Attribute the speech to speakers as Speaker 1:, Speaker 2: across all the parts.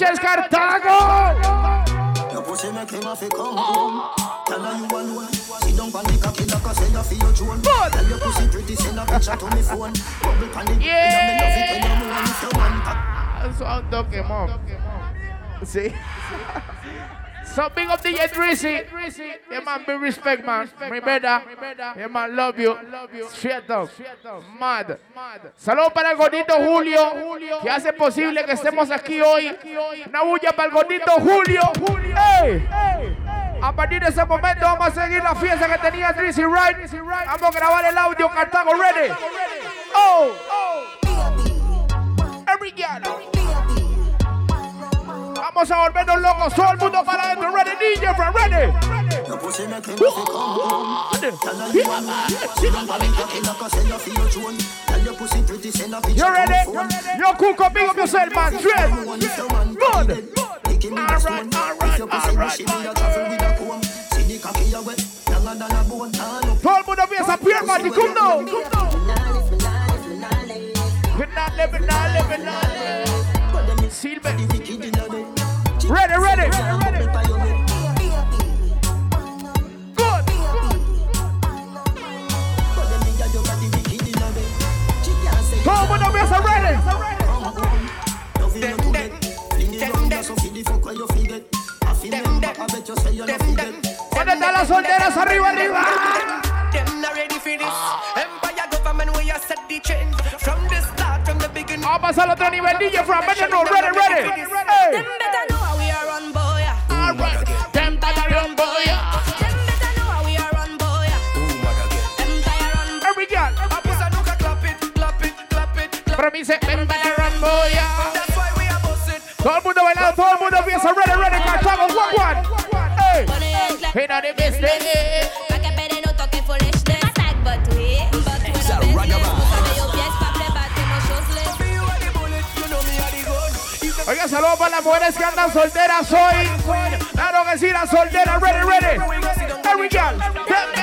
Speaker 1: noches, Cartago.
Speaker 2: Your pussy make him have to come home. Tell her you alone. Sit down on the cocky like I say you feel your drone. Tell your pussy pretty, send a picture to me phone. Bubble pan it,
Speaker 1: Yeah.
Speaker 2: me love it when you moan.
Speaker 1: So big up DJ Drizzy. Yeah, man, big respect, man. Mi verdad. Yeah, man, love you. Straight up. Mad. Saludos para el gordito Julio, que hace posible que estemos aquí hoy. Una bulla para el gordito Julio. ¡Ey! A partir de ese momento vamos a seguir la fiesta que tenía Drizzy Right. Vamos a grabar el audio Cartago ready. Oh, every girl. Vamos a volvernos locos, todo el mundo para adentro, ready, DJ, friend, ready.
Speaker 2: your pussy make him have to come home. Tell her you alone. Sit down on the cocky like I say you feel your drone. Tell your pussy pretty, send a picture
Speaker 1: You
Speaker 2: to me
Speaker 1: ready?
Speaker 2: phone.
Speaker 1: Yo, Cuco, big up yourself, man. Straight.
Speaker 2: Moan if you want
Speaker 1: Good.
Speaker 2: that. Pick him in the
Speaker 1: Alright,
Speaker 2: stone.
Speaker 1: alright,
Speaker 2: If your pussy
Speaker 1: alright,
Speaker 2: bushy, me a travel with a comb. See the cocky you wet, longer than a bone. Turn up.
Speaker 1: Todo el mundo empieza a pierre, Marty, come now. We're not living, not living, not living. Silver. Ready, ready. Good. Todo el mundo empieza ready. ¿Dónde están las solteras? Arriba, arriba.
Speaker 3: Them not ready for this. Empire government where you set the trend. From the start, from the beginning.
Speaker 1: Vamos al otro nivel, DJ, Better know, ready, ready. Hey. Hey. Hey, now the best day. Oiga, saludos para las mujeres que andan solteras hoy. Claro que sí, las solteras, ready, ready. Every girl.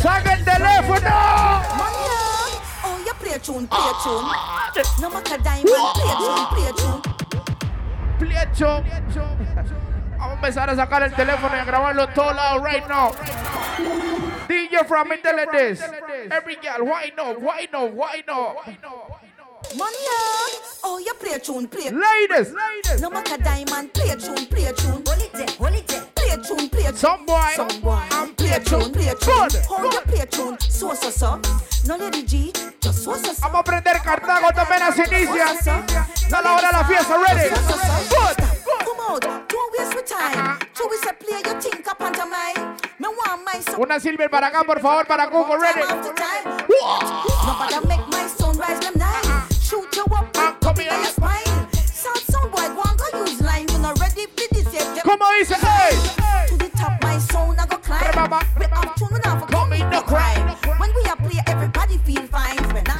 Speaker 1: ¡Saca el teléfono!
Speaker 4: Oh, you play a tune, play a tune. No matter diamond, play a tune, play a tune.
Speaker 1: Pliecho. Vamos a empezar a sacar el teléfono y a grabarlo en todos lados right now. DJ from Intelligence. Every girl, why no? Why no? Why no?
Speaker 4: Manya, oh, you play a tune, play.
Speaker 1: Ladies,
Speaker 4: No matter diamond, play a tune, play a tune. Hold it there, hold it there. Play a tune, play a tune.
Speaker 1: some boy,
Speaker 4: Some boy,
Speaker 1: and
Speaker 4: play a tune, play a tune.
Speaker 1: Good,
Speaker 4: How you play a tune? So, so, so. No lady G, just so, so, so.
Speaker 1: Vamos a prender Cartago también así inicia.
Speaker 4: So, so.
Speaker 1: Da la hora de la fiesta, ready? Good.
Speaker 4: Come out, don't waste your time. Uh-huh. Two is a play, you think up on mine. Me want my son.
Speaker 1: Una silver para acá, por favor, para Coco Ready. Ah, come Como dice, hey.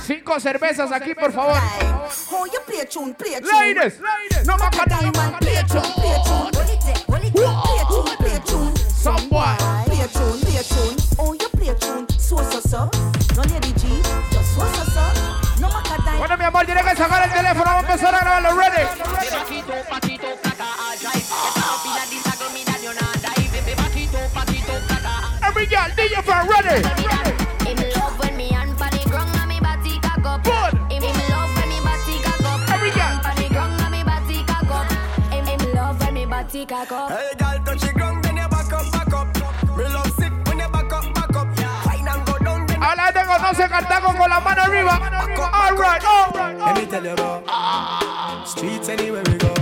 Speaker 1: Cinco cervezas aquí, por favor. Ladies, no some boy.
Speaker 4: Play a tune, play a tune. Oh, you play a tune, so so so. No lady G, just so so so. No matter diamond.
Speaker 1: Bueno, mi amor, tiene que sacar el teléfono. Vamos a empezar a grabarlo, ready?
Speaker 5: Paquito, paquito, caca, a drive. Esta fila de esa comida yo nada. Y bebe paquito, paquito, caca.
Speaker 1: Every girl, DJ for ready.
Speaker 6: Him love when me hand pa
Speaker 3: down, then
Speaker 1: Hablando con conoce Cartago con la mano arriba. All right, all right.
Speaker 7: Let me tell you about streets anywhere we go.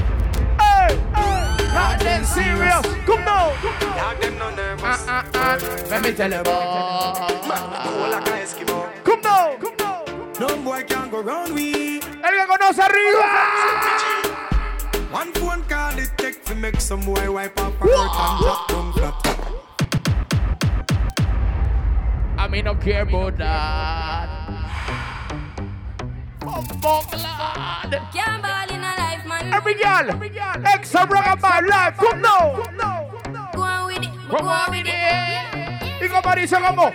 Speaker 1: Hey, hey. Not that serious. Come now.
Speaker 7: Them no nervous.
Speaker 1: Ah, ah, ah. Let me tell you about.
Speaker 7: Cool like a Eskimo.
Speaker 1: Come now. Come now.
Speaker 7: No boy can go round we.
Speaker 1: El que conoce arriba.
Speaker 7: One phone call it take to make some boy wipe up hurt and drop down flat.
Speaker 1: A mí no care about that. Bumbo glad.
Speaker 8: Can't ball in a life, man.
Speaker 1: Every girl, extra rock of my life. Come now.
Speaker 8: Go on with it. Go
Speaker 1: Come
Speaker 8: on
Speaker 1: on,
Speaker 8: with it.
Speaker 1: it. Y como dice como.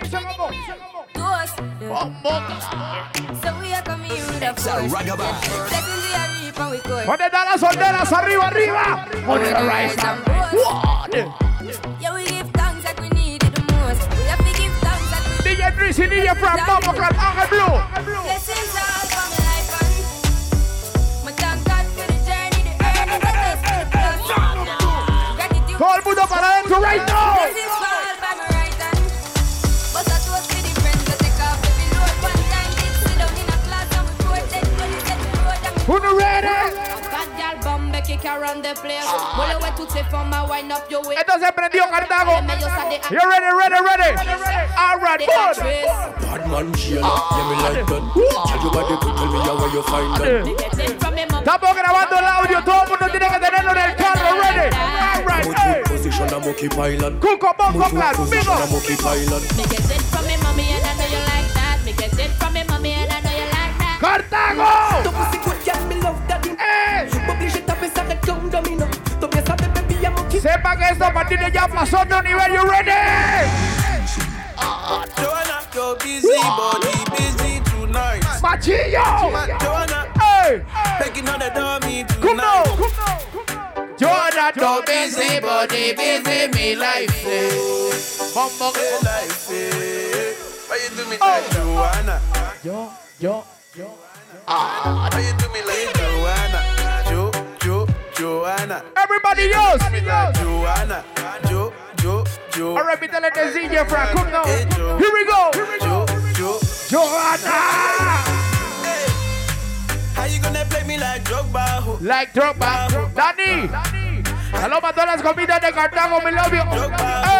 Speaker 8: Toast.
Speaker 1: Bumbo glad.
Speaker 8: So we are coming here with a force. Blessings we are reaping with good.
Speaker 1: ¿Dónde están las solteras? Arriba, arriba. Pon it rise and What?
Speaker 8: Yeah, we we
Speaker 1: DJ Drizzy, from Ángel Blue.
Speaker 8: Blessings all for my life and my thank God for the journey, the earning, the test, the plus. Gratitude.
Speaker 1: Todo el mundo para adentro right now.
Speaker 8: Blessings by my right hand. But toast to the friends that take off every load. One time did sit down in a class and we poured that money set the road and
Speaker 1: Who ready?
Speaker 8: Bad girl bombe kick around the place. Well, went to take for my wind up your way.
Speaker 1: Esto se prendió Cartago.
Speaker 8: Me yo sa de
Speaker 1: You ready, ready, ready? All right, good.
Speaker 9: Bad man, Sheila, yeah, me like that. Tell you body good, tell me how where you find that.
Speaker 8: Get it from me mom.
Speaker 1: Estamos grabando el audio, todo el mundo tiene que tenerlo en el carro, ready. All right, hey.
Speaker 9: position, I'm okay pilot.
Speaker 1: Cuco, Bongo,
Speaker 9: Put
Speaker 1: Glad,
Speaker 9: position,
Speaker 1: up.
Speaker 9: I'm pilot.
Speaker 8: Me get it from me mommy and I know you like that. Me get it from me mommy and I know you like that.
Speaker 1: Cartago.
Speaker 7: Ça domino. Toi bien savais, baby, I'm okay.
Speaker 1: Sepa que esto a partir de ya pasó otro nivel, you ready?
Speaker 10: Joanna, you're busy, body busy tonight.
Speaker 1: Machillo. Hey.
Speaker 10: begging on the dummy
Speaker 1: Come now.
Speaker 10: tonight.
Speaker 1: Joanna, don't busy, body busy, me life.
Speaker 10: Hey, life, eh. Why you do me
Speaker 1: Oh.
Speaker 10: like Joanna?
Speaker 1: Yo, yo, yo.
Speaker 10: Why you do me like Joanna? Jo, Jo, Joanna.
Speaker 1: Everybody else.
Speaker 10: Joanna, Jo, Jo, Jo.
Speaker 1: All right, me tell it the DJ Frank. Come now.
Speaker 10: Hey.
Speaker 1: Here we go.
Speaker 10: Jo, Jo.
Speaker 1: Joanna.
Speaker 10: Hey. How you gonna play me like Drogba?
Speaker 1: Like Drogba. Danny. Hello, para todas las comidas de Cartago, me love you. Hey.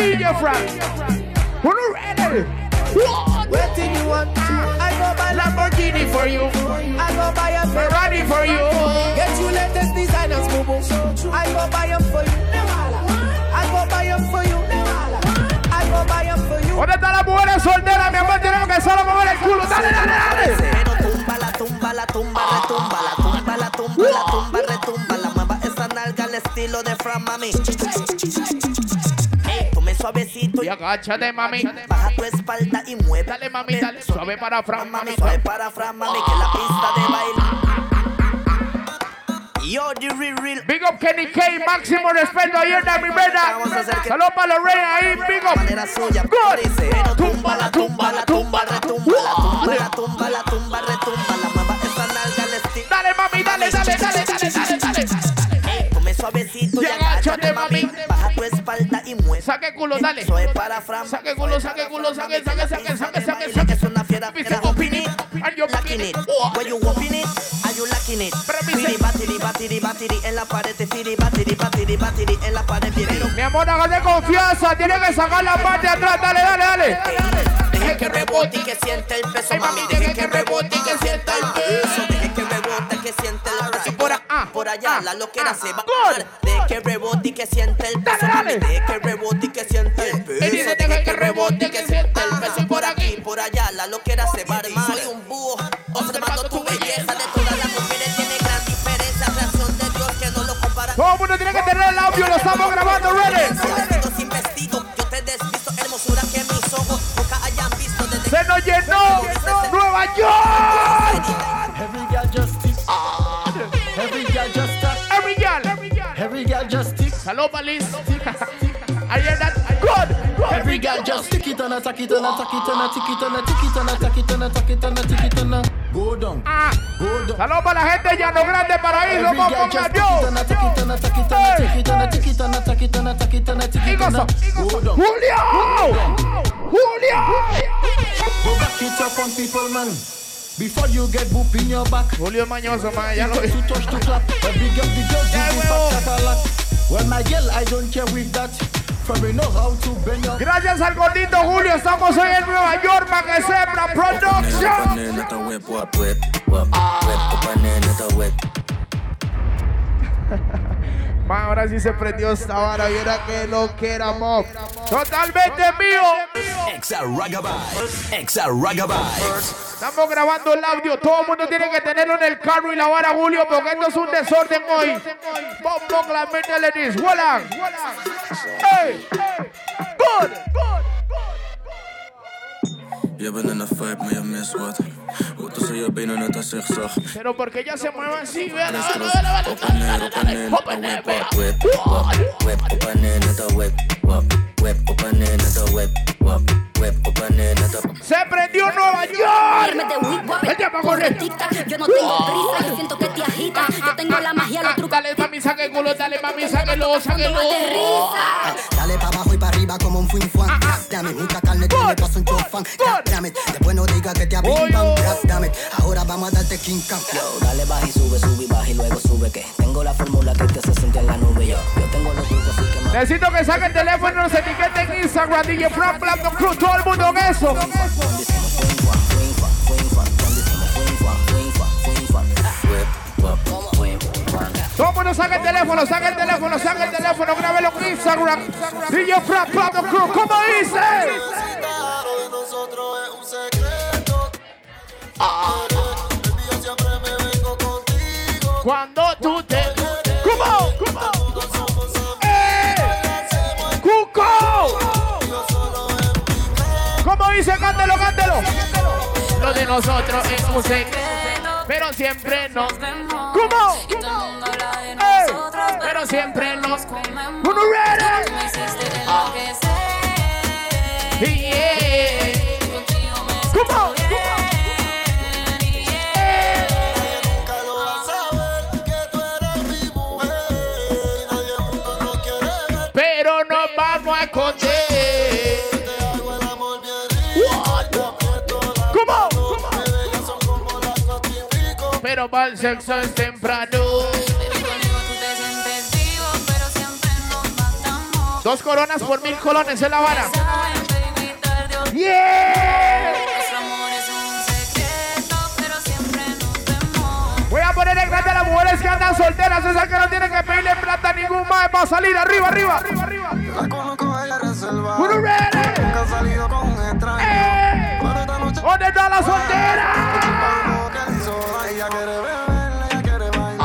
Speaker 10: DJ
Speaker 1: Frank. Who ready?
Speaker 7: What do you want? I go buy
Speaker 1: Lamborghini for you.
Speaker 7: I go buy a
Speaker 1: Ferrari for you.
Speaker 7: Get you latest designers, boo boo. I go buy them for you. I go buy them for you. I go buy them for you.
Speaker 1: ¿Dónde están las mujeres solteras? Mi amor, tenemos que solo mover el culo. Dale, dale, dale.
Speaker 5: Pero tumba la tumba, la tumba, retumba, la tumba, la tumba, la tumba, retumba, la mueva esa nalga al estilo de Fran Mami. Suavecito
Speaker 1: Y agáchate, mami.
Speaker 5: baja tu espalda y mueve.
Speaker 1: Dale, mami, dale. Suave para Fran, mami.
Speaker 5: Suave para Fran Mami, que la pista de baile. Yo, the real, real.
Speaker 1: Big up Kenny K, máximo respeto ayer de mi
Speaker 5: Vamos a hacer
Speaker 1: verdad.
Speaker 5: que-
Speaker 1: Saludos para los reyes ahí, big up.
Speaker 5: manera suya.
Speaker 1: Good.
Speaker 5: Tumba la tumba, la tumba, retumba, la tumba, la tumba, la tumba, retumba, la mueva esa nalga al estilo.
Speaker 1: Dale, mami, dale, dale, dale, dale, dale, dale.
Speaker 5: Come suavecito y
Speaker 1: agáchate,
Speaker 5: mami. Espalda y mueve.
Speaker 1: Saque culo, dale.
Speaker 5: Eso es para Fran.
Speaker 1: Saque culo, saque culo, saque, saque, saque, saque, saque,
Speaker 5: Que
Speaker 1: saque.
Speaker 5: es una fiera.
Speaker 1: Open it, and you
Speaker 5: lacking it. When you open it, are you lacking it? Firi, batiri, batiri, batiri, en la pared, te firi, batiri, batiri, batiri, en la pared.
Speaker 1: Mi amor, hágale confianza. Tiene que sacar la parte de atrás. Dale, dale, dale.
Speaker 5: Deje que rebote y que siente el peso,
Speaker 1: Ay, mami, deje que rebote y que sienta el peso.
Speaker 5: Deje que rebote, que siente el peso. Por, a-
Speaker 1: Ah,
Speaker 5: por allá
Speaker 1: ah,
Speaker 5: la loquera
Speaker 1: ah,
Speaker 5: se va a dar. Deje que rebote y que siente el peso. Mami. Deje que rebote y que siente el peso.
Speaker 1: Deje que rebote y que sienta el peso. Y por aquí.
Speaker 5: Por allá la loquera se va a armar. Soy un búho, observando tu belleza. De todas las mujeres tiene gran diferencia. Creación de Dios que no lo compara.
Speaker 1: Todo el mundo tiene que tener el audio. Lo estamos grabando, ready. Se nos llenó Nueva York.
Speaker 11: Every girl just tick. Every girl just tap.
Speaker 1: Every girl.
Speaker 11: Every girl just tick.
Speaker 1: Hello, Palis. I hear that. Good. Good.
Speaker 10: Every girl just stick it and attack it and attack it and attack it and attack it and attack it and attack it and attack it and go down,
Speaker 1: Ah. Saludos para la gente Llano Grande Paraíso, Julio, Julio.
Speaker 10: Go back it up on people, man. Before you get boop in your back.
Speaker 1: Julio Mañoso, man, ya lo vi.
Speaker 10: When my girl, I don't care with that. From you know how to bend your
Speaker 1: Gracias al gordito Julio, estamos hoy en Nueva York, para que sepa, production. Ahora sí se prendió esta vara, viera que lo que. Totalmente mío.
Speaker 12: Exa Ragabyte. Exa Ragabyte.
Speaker 1: Estamos grabando el audio, todo el mundo tiene que tenerlo en el carro y la vara Julio, porque esto es un desorden hoy. Bombo, la mente le dice, ¡Huelan! ¡Hey! ¡Good!
Speaker 13: Je bent in een vibe, maar je benen net een zigzag.
Speaker 1: Pero porque ella se mueve así, vean.
Speaker 13: Crisscross, op en neer, op en neer, net een whip, wap, whip, wap, whip, op en neer, net een whip, wap, whip, op en neer, net een whip, wap, whip, op en neer, net een-
Speaker 1: Se prendió Nueva York. El
Speaker 14: correctita. Yo no tengo prisa, yo siento que te agita. Yo tengo la magia, los trucos.
Speaker 1: Dale, mami, saque el culo, dale, mami, sáquelo, sáquelo.
Speaker 15: Dale pa' abajo y pa' arriba como un fin fuan. Dame mucha carne, tú me paso un chofán. It, después no digas que te abrí Ahora vamos a darte King Kong.
Speaker 16: Yo, dale baja y sube, sube y baja y luego sube que tengo la fórmula que te hace sentir en la nube. Yo, yo tengo los trucos así que más.
Speaker 1: Necesito que saque el teléfono nos etiqueten en Instagram, DJ Frank Blanco Cruz, todo el mundo en eso. Todo el mundo saca el teléfono, saca el teléfono, saca el teléfono, grábelo en Instagram. DJ Frank Blanco Cruz, ¿cómo dice? Cuando tú te... ¿Cómo? ¿Cómo? ¡Eh! ¡Cuco! ¿Cómo dice? Cántelo, cántelo. Lo de nosotros es un secreto, pero siempre nos vemos. ¿Cómo? ¡Eh! Pero siempre nos ¡Uno ready! Yeah. ¿Cómo? Pero para el sexo es temprano. Dos coronas por mil colones en la vara. ¡Yeah! Voy a poner en grande a las mujeres que andan solteras, esas que no tienen que pedirle plata a ningún más para salir arriba, arriba, arriba, arriba.
Speaker 2: La conozco a ella reservada.
Speaker 1: Uno ready.
Speaker 2: Nunca ha salido con un extraño.
Speaker 1: ¡Eh! ¿Dónde está la soltera?
Speaker 2: Ella quiere beber, ella quiere bailar.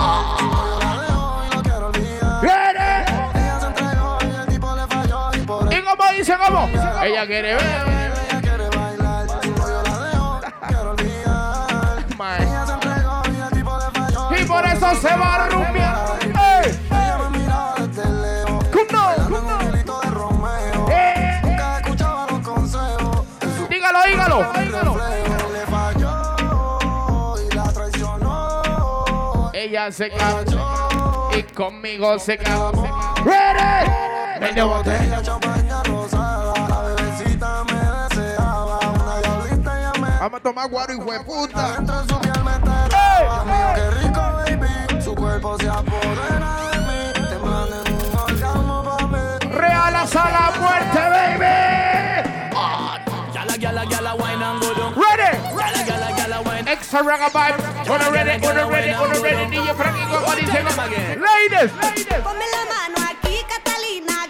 Speaker 2: La dejó y no quiero olvidar.
Speaker 1: ¡Ready!
Speaker 2: Ella se entregó y el tipo le falló y por
Speaker 1: ¿Y cómo dice cómo? Ella quiere ver.
Speaker 2: ella quiere bailar. Novio la dejó, no quiero olvidar. Ella se entregó y el tipo le falló
Speaker 1: Y por eso se va
Speaker 2: Ella
Speaker 1: se cagó y conmigo se cagó. ¡Ready! Medio botella.
Speaker 2: Botella, champaña rosada. La bebecita me deseaba. Una diablita ya me
Speaker 1: Vamos a tomar guaro, hijo de puta.
Speaker 2: Dentro de su piel me mío, qué rico, baby. Su cuerpo se apodera de mí. Temblando en un orgasmo pa' mí.
Speaker 1: Real hasta la muerte, baby.
Speaker 16: Gala, gala, gala, wine and go down.
Speaker 1: Ready? Extra. Una ready, una ready, ready. ¿cómo dice? Ladies.
Speaker 6: Ponme la mano aquí, Catalina.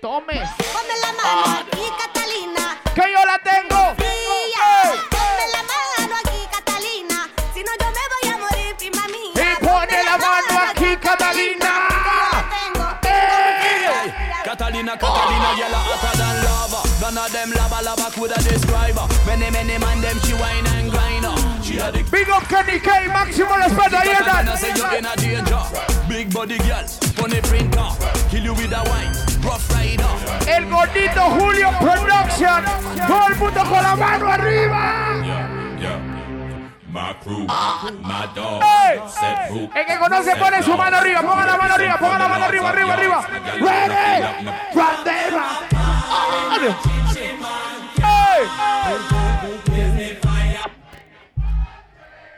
Speaker 1: Tome.
Speaker 6: Ponme la mano aquí, Catalina.
Speaker 1: Que yo la tengo.
Speaker 6: Tía, ponme la mano aquí, Catalina. Si no, yo me voy a morir, prima mía.
Speaker 1: Y la mano aquí, Catalina.
Speaker 16: Catalina, Catalina, yella hotter than lava. None of them lava, lava coulda describe her. Many, many man them she wine and grind her. She had the
Speaker 1: Big up Kenny K, máximo respeto, ahí
Speaker 16: Catalina say you in a danger. Big body girl, funny printer. Kill you with a wine, rough rider.
Speaker 1: El gordo Nito Julio Production. Todo el mundo con la mano arriba.
Speaker 17: My crew, my dog,
Speaker 1: Hey,
Speaker 17: set.
Speaker 1: El que conoce pone su mano arriba. Ponga la mano arriba. Ponga la mano arriba, arriba, arriba. Ready. There. Hey.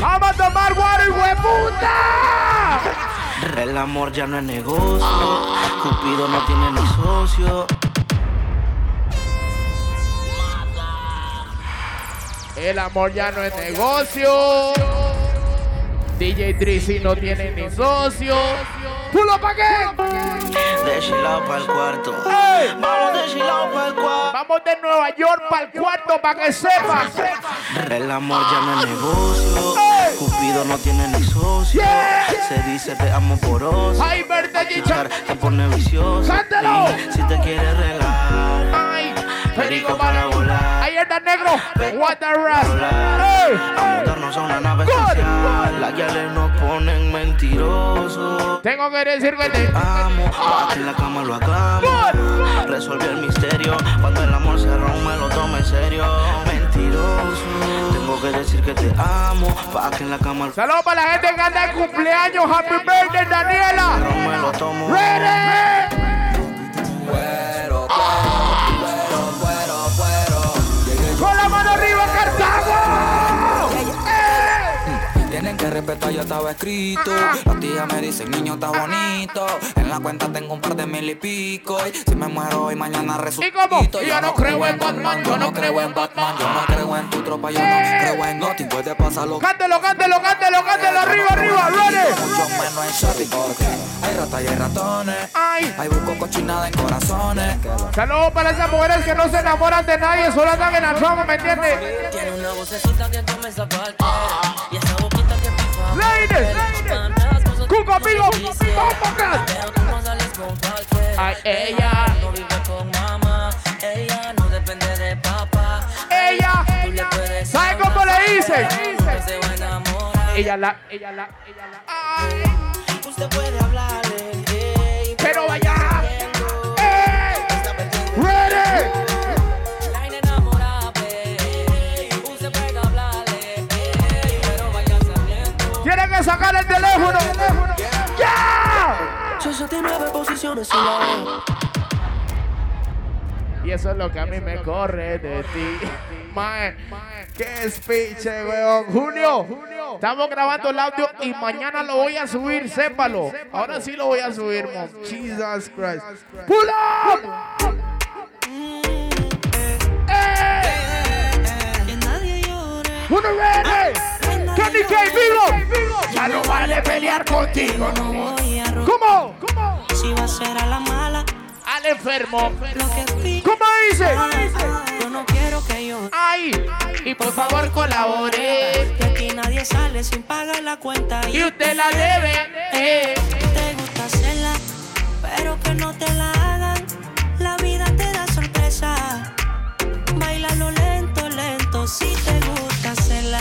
Speaker 1: Vamos a tomar water, hueputa.
Speaker 18: El amor ya no es negocio. Cupido no tiene ni socio.
Speaker 1: El amor ya no es negocio. DJ Drizzy no tiene ni socio. ¡Pulo pa' qué!
Speaker 18: De chilao para el cuarto. Vamos de chilao para el cuarto.
Speaker 1: Vamos de Nueva York para el cuarto para que sepas.
Speaker 18: El amor ya no es negocio. Cupido no tiene ni socio. Se dice te amo por oso.
Speaker 1: ¡Ay, verte!
Speaker 18: Te pone vicioso.
Speaker 1: ¡Cántalo!
Speaker 18: Ey, Si te quieres regalar. Perico para volar.
Speaker 1: Ahí está negro. What the rest.
Speaker 18: A una nave espacial. Las guiales nos ponen mentirosos.
Speaker 1: Tengo que decir que te
Speaker 18: amo. Que en la cama lo hagamos. Resolví el misterio. Cuando el amor se rompe, lo tome en serio. Mentiroso. Tengo que decir que te amo. Pa' que en la cama
Speaker 1: Saludos para la gente que anda en cumpleaños. Happy birthday, Daniela. Ready.
Speaker 19: Respetar, ya estaba escrito. Las tías me dicen, niño, está bonito. En la cuenta tengo un par de mil y pico. Y si me muero hoy, mañana resucito.
Speaker 1: ¿Y cómo? Yo no creo en Batman,
Speaker 19: Yo no creo en Batman. Yo no creo en tu tropa. Yo no creo en Gotti. Puede pasarlo.
Speaker 1: Cántelo, cántelo, cántelo, cántelo. Arriba, arriba, ready.
Speaker 19: Mucho menos en Shorty porque hay ratas y hay ratones.
Speaker 1: Ay.
Speaker 19: Hay busco cochinada en corazones.
Speaker 1: Saludos para esas mujeres que no se enamoran de nadie, solo andan en la trama, ¿me entiendes?
Speaker 5: Tiene una vocecita que tome esa
Speaker 1: Ladies, Cuco, amigo. Ay, ella.
Speaker 5: No vive con mamá. Ella no depende de papá.
Speaker 1: Ella, ¿sabe cómo le dicen?
Speaker 5: hablar.
Speaker 1: Ella la, ella la, ella la.
Speaker 5: Usted puede hablarle.
Speaker 1: Sacar el teléfono. ¡Ya!
Speaker 18: 69 posiciones la
Speaker 1: Y eso es lo que a mí me corre de ti. Mae, qué speech, eh, weón. Junio, estamos grabando el audio y mañana lo voy a subir, sépalo. Ahora sí lo voy a subir, mon. Jesus Christ. Pull up. Uno ready. Candy K, vivo. Ya no vale pelear contigo, no. ¿Cómo? ¿Cómo?
Speaker 20: Si va a ser a la mala,
Speaker 1: Al enfermo. ¿Cómo dice?
Speaker 20: Yo no quiero que yo.
Speaker 1: Ay, y por favor colabore.
Speaker 20: Que aquí nadie sale sin pagar la cuenta.
Speaker 1: Y usted la debe. eh.
Speaker 20: Te gusta hacerla, pero que no te la hagan. La vida te da sorpresa. Bailalo lento, lento, si te.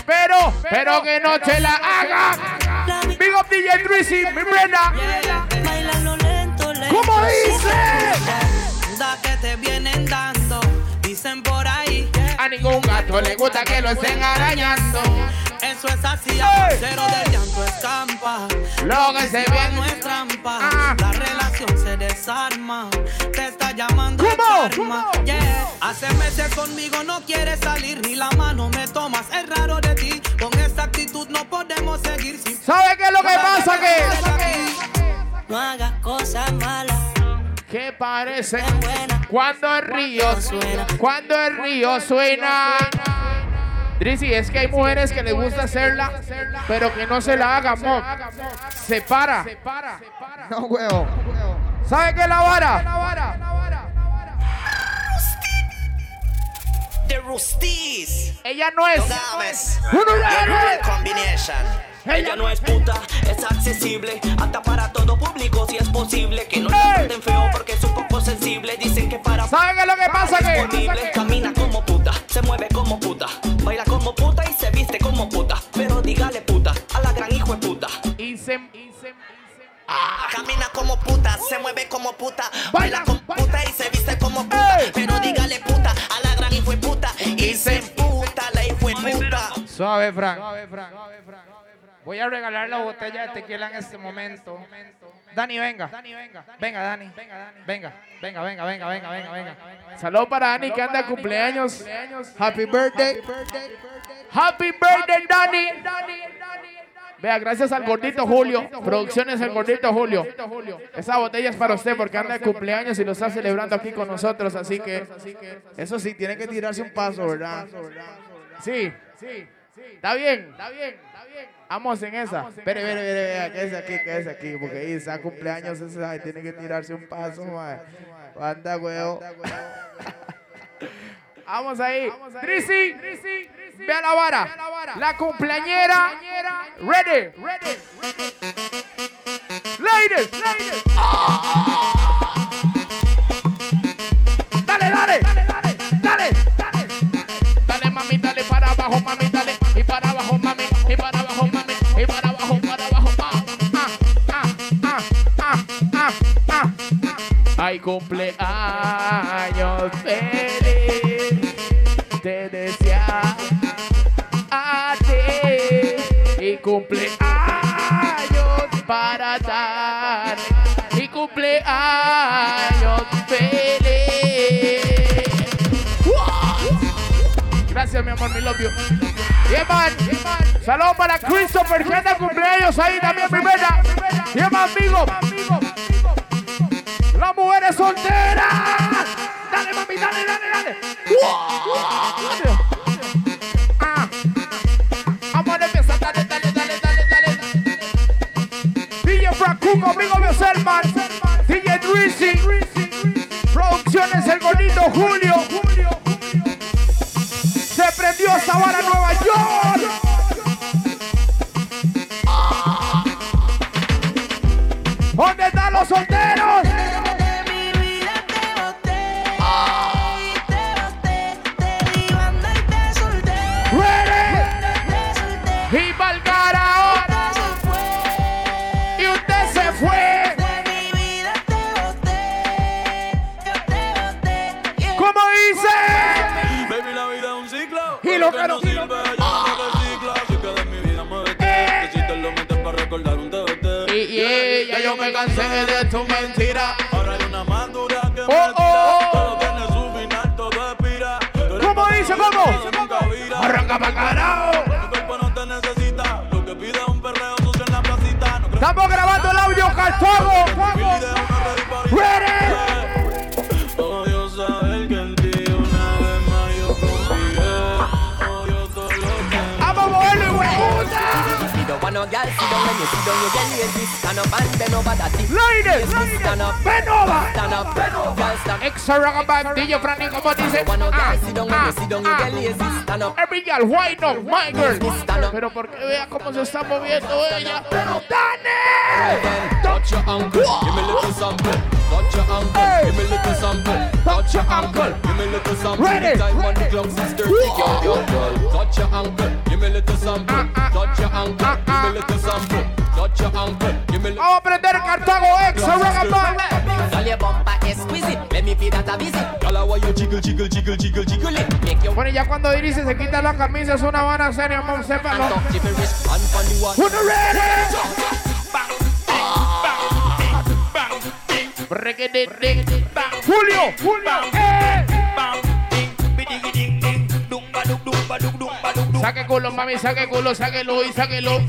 Speaker 1: Pero, pero que no te la haga. Big up DJ Drizzy, mi
Speaker 20: lento.
Speaker 1: ¿Cómo dice?
Speaker 19: Da que te vienen dando. Dicen por ahí.
Speaker 1: A ningún gato le gusta que lo estén arañando.
Speaker 19: Eso es así, cero del llanto escampa.
Speaker 1: Lo que se ve
Speaker 19: no es trampa.
Speaker 1: Ah.
Speaker 19: La relación se desarma. Te está llamando
Speaker 1: ¿Cómo?
Speaker 19: el karma. Yeah. Hace meses conmigo no quieres salir ni la mano me tomas. Es raro de ti. Con esta actitud no podemos seguir sin.
Speaker 1: ¿Sabe qué es lo que pasa? Que,
Speaker 20: No hagas cosas malas.
Speaker 1: que parece cuando el río suena, cuando el río suena. Drizzy, es que hay mujeres que les gusta hacerla, pero que no se la hagan, mob. Se para.
Speaker 21: No, huevo.
Speaker 1: ¿Sabe qué es la vara?
Speaker 22: The Rusties.
Speaker 1: Ella no es. Uno
Speaker 22: real combination.
Speaker 5: Ella no es puta, es accesible, hasta para todo público si es posible. Que no le traten feo porque es un poco sensible. Dicen que para.
Speaker 1: ¿Saben lo que pasa? Que
Speaker 5: disponible. Camina como puta, se mueve como puta, baila como puta y se viste como puta. Pero dígale puta a la gran hijo de puta.
Speaker 22: Ah, camina como puta, se mueve como puta, baila como puta y se viste como puta. Pero dígale puta a la gran hijo de se puta la hijo de puta.
Speaker 21: Suave, Frank. Voy a regalar la botella de tequila en este momento. Dani, venga. Venga, Dani. Venga, venga, venga, venga, venga, venga, venga.
Speaker 1: Saludos para Dani que anda de cumpleaños.
Speaker 21: Happy birthday.
Speaker 1: Happy birthday, Dani. Vea, gracias al gordito Julio. Producciones el gordito Julio. Esa botella es para usted porque anda de cumpleaños y lo está celebrando aquí con nosotros. Así que,
Speaker 21: Eso sí, tiene que tirarse un paso, ¿verdad?
Speaker 1: sí, sí. Está bien, está bien, está bien. Vamos en esa.
Speaker 21: Espere, espere, espere, que es aquí, que es aquí, porque ahí está cumpleaños, tiene que tirarse un paso, mae. Anda, huevo.
Speaker 1: Vamos ahí. Drizzy, vea la vara. La cumpleañera. Ready. Ladies, ladies. Dale, dale, dale, dale, dale. Dale, mami, dale para abajo, mami, dale. Y para abajo, mami. Y para abajo, mami. Y para abajo, para abajo. Ah, ah, ah, ah, ah. Ay, cumpleaños feliz. Y cumpleaños para dar. Y cumpleaños feliz. Gracias, mi amor, mi love you. Para Christopher, que anda cumpleaños ahí también, primera. Yeah, amigo. Las mujeres solteras. Dale, mami, dale, dale, dale. Julio. Dice? ¿Cómo? Arranca pa'l carajo.
Speaker 23: Tu cuerpo no te necesita. Lo que pide es un perreo sucio en la placita. No creo
Speaker 1: Estamos grabando el audio Cartago. Ready.
Speaker 23: Odio saber que en ti una vez más yo confié. Odio todo lo que
Speaker 1: Vamos a moverlo.
Speaker 5: You don't want no girl, sit down when you sit down, you get lazy. Stand up and bend over that thing.
Speaker 1: Ladies,
Speaker 5: Yes, stand up,
Speaker 1: bend over.
Speaker 5: stand up, bend over. Girl, stand up.
Speaker 1: Extra rockabag, DJ Franny, como dice.
Speaker 5: You want no
Speaker 1: Ah,
Speaker 5: girl, sit down when
Speaker 1: ah,
Speaker 5: you sit down, you
Speaker 1: ah.
Speaker 5: get lazy. Stand up.
Speaker 1: Every girl, why not, my girl?
Speaker 5: Stand up.
Speaker 1: Pero porque vea cómo se está moviendo ella. Pero Dani.
Speaker 16: Touch your ankle, give me little sample. Touch your ankle, give me little sample. Touch your ankle, give me little sample.
Speaker 1: Ready.
Speaker 16: Time on the clock, sister, take your your girl. Touch your ankle, give me little sample. Touch your ankle, give me little sample.
Speaker 1: Vamos a aprender Cartago
Speaker 5: your
Speaker 1: Bueno, ya cuando Iris se quita la camisa es una vara seria, mom, sépalo. Uno ready. Julio, Julio, eh. Saque culo, mami, saque culo, sáquelo y sáquelo.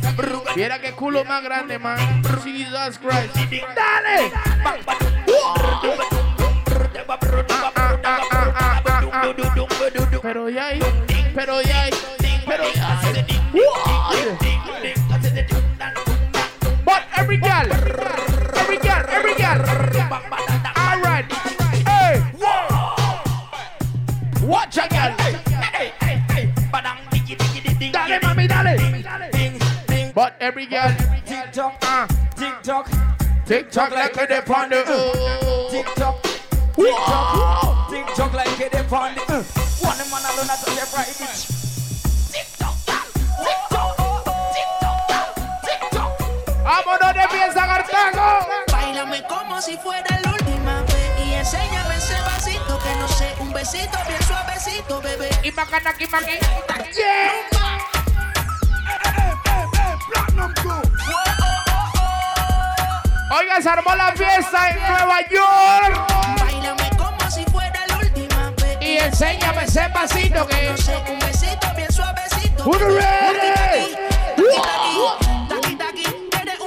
Speaker 1: Viera que culo más grande, man. Jesus Christ. Dale. Pero ya hay, pero ya hay, pero ya But every girl, every girl, every girl. But every girl.
Speaker 24: TikTok,
Speaker 1: uh,
Speaker 24: TikTok,
Speaker 1: TikTok like a dip on the. Uh.
Speaker 24: TikTok, TikTok, TikTok like it up on the. Uh. One man alone at the right bitch.
Speaker 1: Vámonos de pieza.
Speaker 25: Bailame como si fuera la última vez y enséñame ese vasito que no sé, un besito bien suavecito, bebé.
Speaker 1: Y macana, aquí, maqui. Yeah. Oiga, se armó la fiesta en Nueva York.
Speaker 25: Bailame como si fuera la última vez.
Speaker 1: Y enséñame ese pasito que
Speaker 25: no un besito bien suavecito.
Speaker 1: Who the ready?
Speaker 25: Taqui, taqui, ¿quieres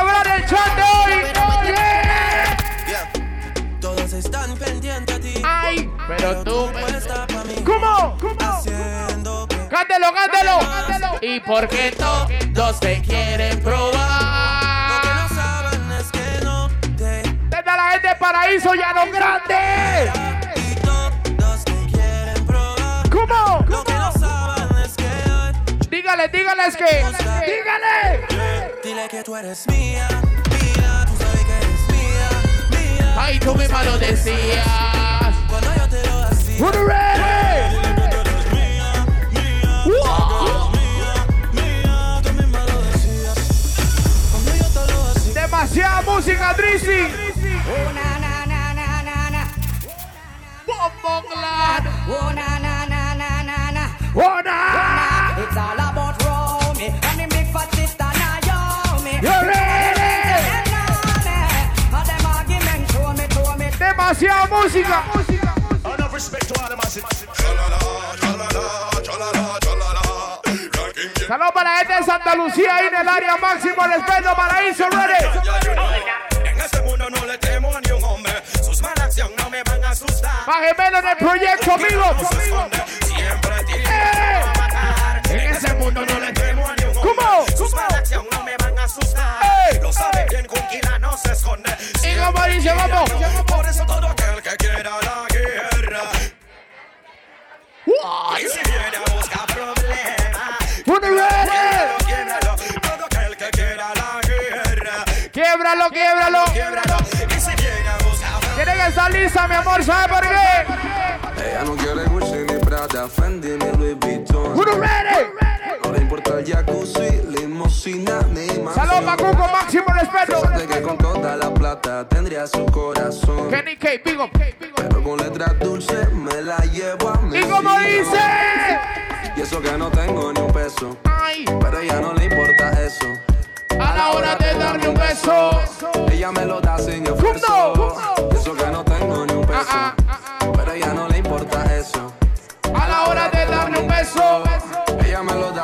Speaker 1: Grabar el chat de hoy. Yeah.
Speaker 2: Todos están pendientes a ti.
Speaker 1: Ay, pero tú. ¿Cómo? ¿Cómo?
Speaker 2: Haciendo que
Speaker 1: Cántelo, cántelo. Y porque todos te quieren probar.
Speaker 2: no saben es que no te
Speaker 1: Desde la gente de Paraíso, Llano Grande.
Speaker 2: y todos te quieren probar.
Speaker 1: ¿Cómo?
Speaker 2: Lo que no saben es que hoy
Speaker 1: Dígale, que. Dígale.
Speaker 2: Dile que tú eres mía, mía. Tú sabes que eres mía, mía.
Speaker 1: Ay, tú misma lo decías.
Speaker 2: Cuando yo te lo hacía.
Speaker 1: Who the ready?
Speaker 2: Dile que tú eres mía, mía. Tú sabes que eres mía, mía. Tú misma lo decías. Cuando yo te lo hacía.
Speaker 1: Demasiada música, Drizzy.
Speaker 22: Oh na na na na na na. Oh na na na na na na.
Speaker 1: Una.
Speaker 22: It's
Speaker 1: música. Saludos para la gente de Santa Lucía ahí en el área máximo respeto paraíso, ready.
Speaker 10: En este mundo no le temo a ni un hombre. Sus malas acciones no me van a asustar.
Speaker 1: Más gemelo en el proyecto, amigo.
Speaker 10: Siempre tiene
Speaker 1: ¡Eh!
Speaker 10: En ese mundo no le temo a ni un hombre. Sus malas acciones no me van a asustar.
Speaker 1: ¡Eh!
Speaker 10: Lo sabe bien con Kila no se esconde.
Speaker 1: Y como dice, vamos.
Speaker 10: Por eso todo Y si viene a buscar problemas. Quiebralo, todo aquel que quiera la guerra.
Speaker 1: Quiebralo, quiebralo.
Speaker 10: Quiebralo. Y si viene a buscar
Speaker 1: Tiene que estar lista, mi amor, ¿sabe por qué?
Speaker 13: Ella no quiere Gucci ni Prada, Fendi ni Louis Vuitton.
Speaker 1: Ready?
Speaker 13: No le importa el jacuzzi, limosina ni mansión.
Speaker 1: Saludos para Cuco, máximo respeto.
Speaker 13: Fíjate que con toda la plata tendría su corazón.
Speaker 1: Kenny K, big up.
Speaker 13: Pero con letras dulces me la llevo a mi
Speaker 1: ¿Y cómo dice?
Speaker 13: Y eso que no tengo ni un peso.
Speaker 1: Ay,
Speaker 13: Pero a ella no le importa eso.
Speaker 1: a la hora de darle un beso.
Speaker 13: Ella me lo da sin esfuerzo. Y eso que no tengo ni un peso.
Speaker 1: Ah,
Speaker 13: Pero a ella no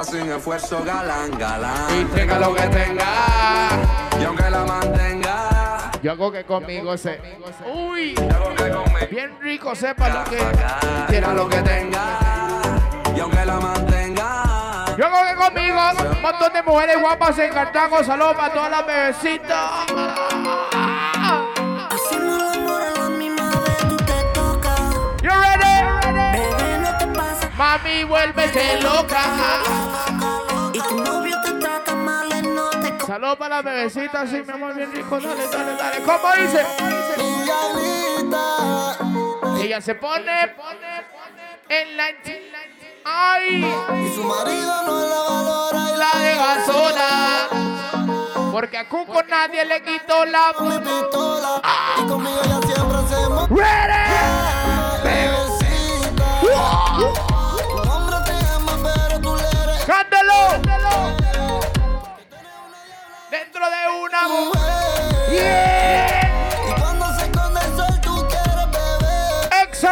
Speaker 13: Sin esfuerzo, galán, galán.
Speaker 1: Y tenga lo que tenga.
Speaker 13: Y aunque la mantenga,
Speaker 1: Yo hago que conmigo se. Uy, bien rico, sepa lo que.
Speaker 13: quiera lo que tenga. Y aunque la mantenga,
Speaker 1: Yo hago que conmigo un montón de mujeres guapas en Cartago. Saludos para todas las bebecitas. Mami, vuélvete loca.
Speaker 26: Y tu novio te trata mal, no te
Speaker 1: Saludos para las bebecitas, sí, mi amor, bien rico. Dale, dale, dale. ¿Cómo dice? Ella se pone en la. ¡Ay!
Speaker 2: Y su marido no la valora y
Speaker 1: La deja sola. Porque a Cuco nadie le quitó la.
Speaker 2: mi pistola. Y conmigo ella siempre se
Speaker 1: ¡Ready!
Speaker 2: Bebecita. Tu
Speaker 1: Dentro de una
Speaker 2: mujer.
Speaker 1: Yeah.
Speaker 2: Y cuando se esconde el sol, tú quieres beber.
Speaker 1: Exa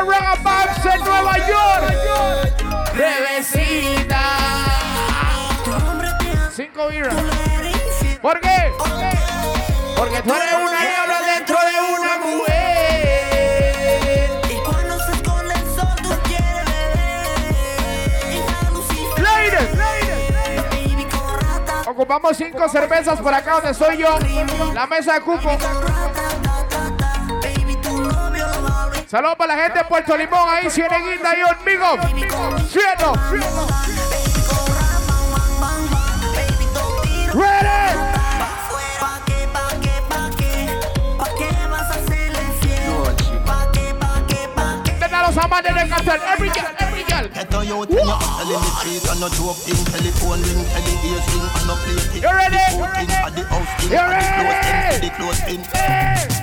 Speaker 1: en Nueva York. Bebecita. Cinco birras. ¿Por qué? Porque tú eres una Ocupamos cinco cervezas por acá donde soy yo. La mesa de cupo. Saludos para la gente de Puerto Limón, ahí Cieneguita y conmigo. Cielo. Ready. Los amantes del cartel. Every.
Speaker 2: Get on you, tell you, tell him the street and no joke thing, telephone ring, tell the ears ring and no play thing.
Speaker 1: You ready?
Speaker 2: The food thing, and the house thing,
Speaker 1: You
Speaker 2: and the clothes thing,
Speaker 1: ready?
Speaker 2: the clothes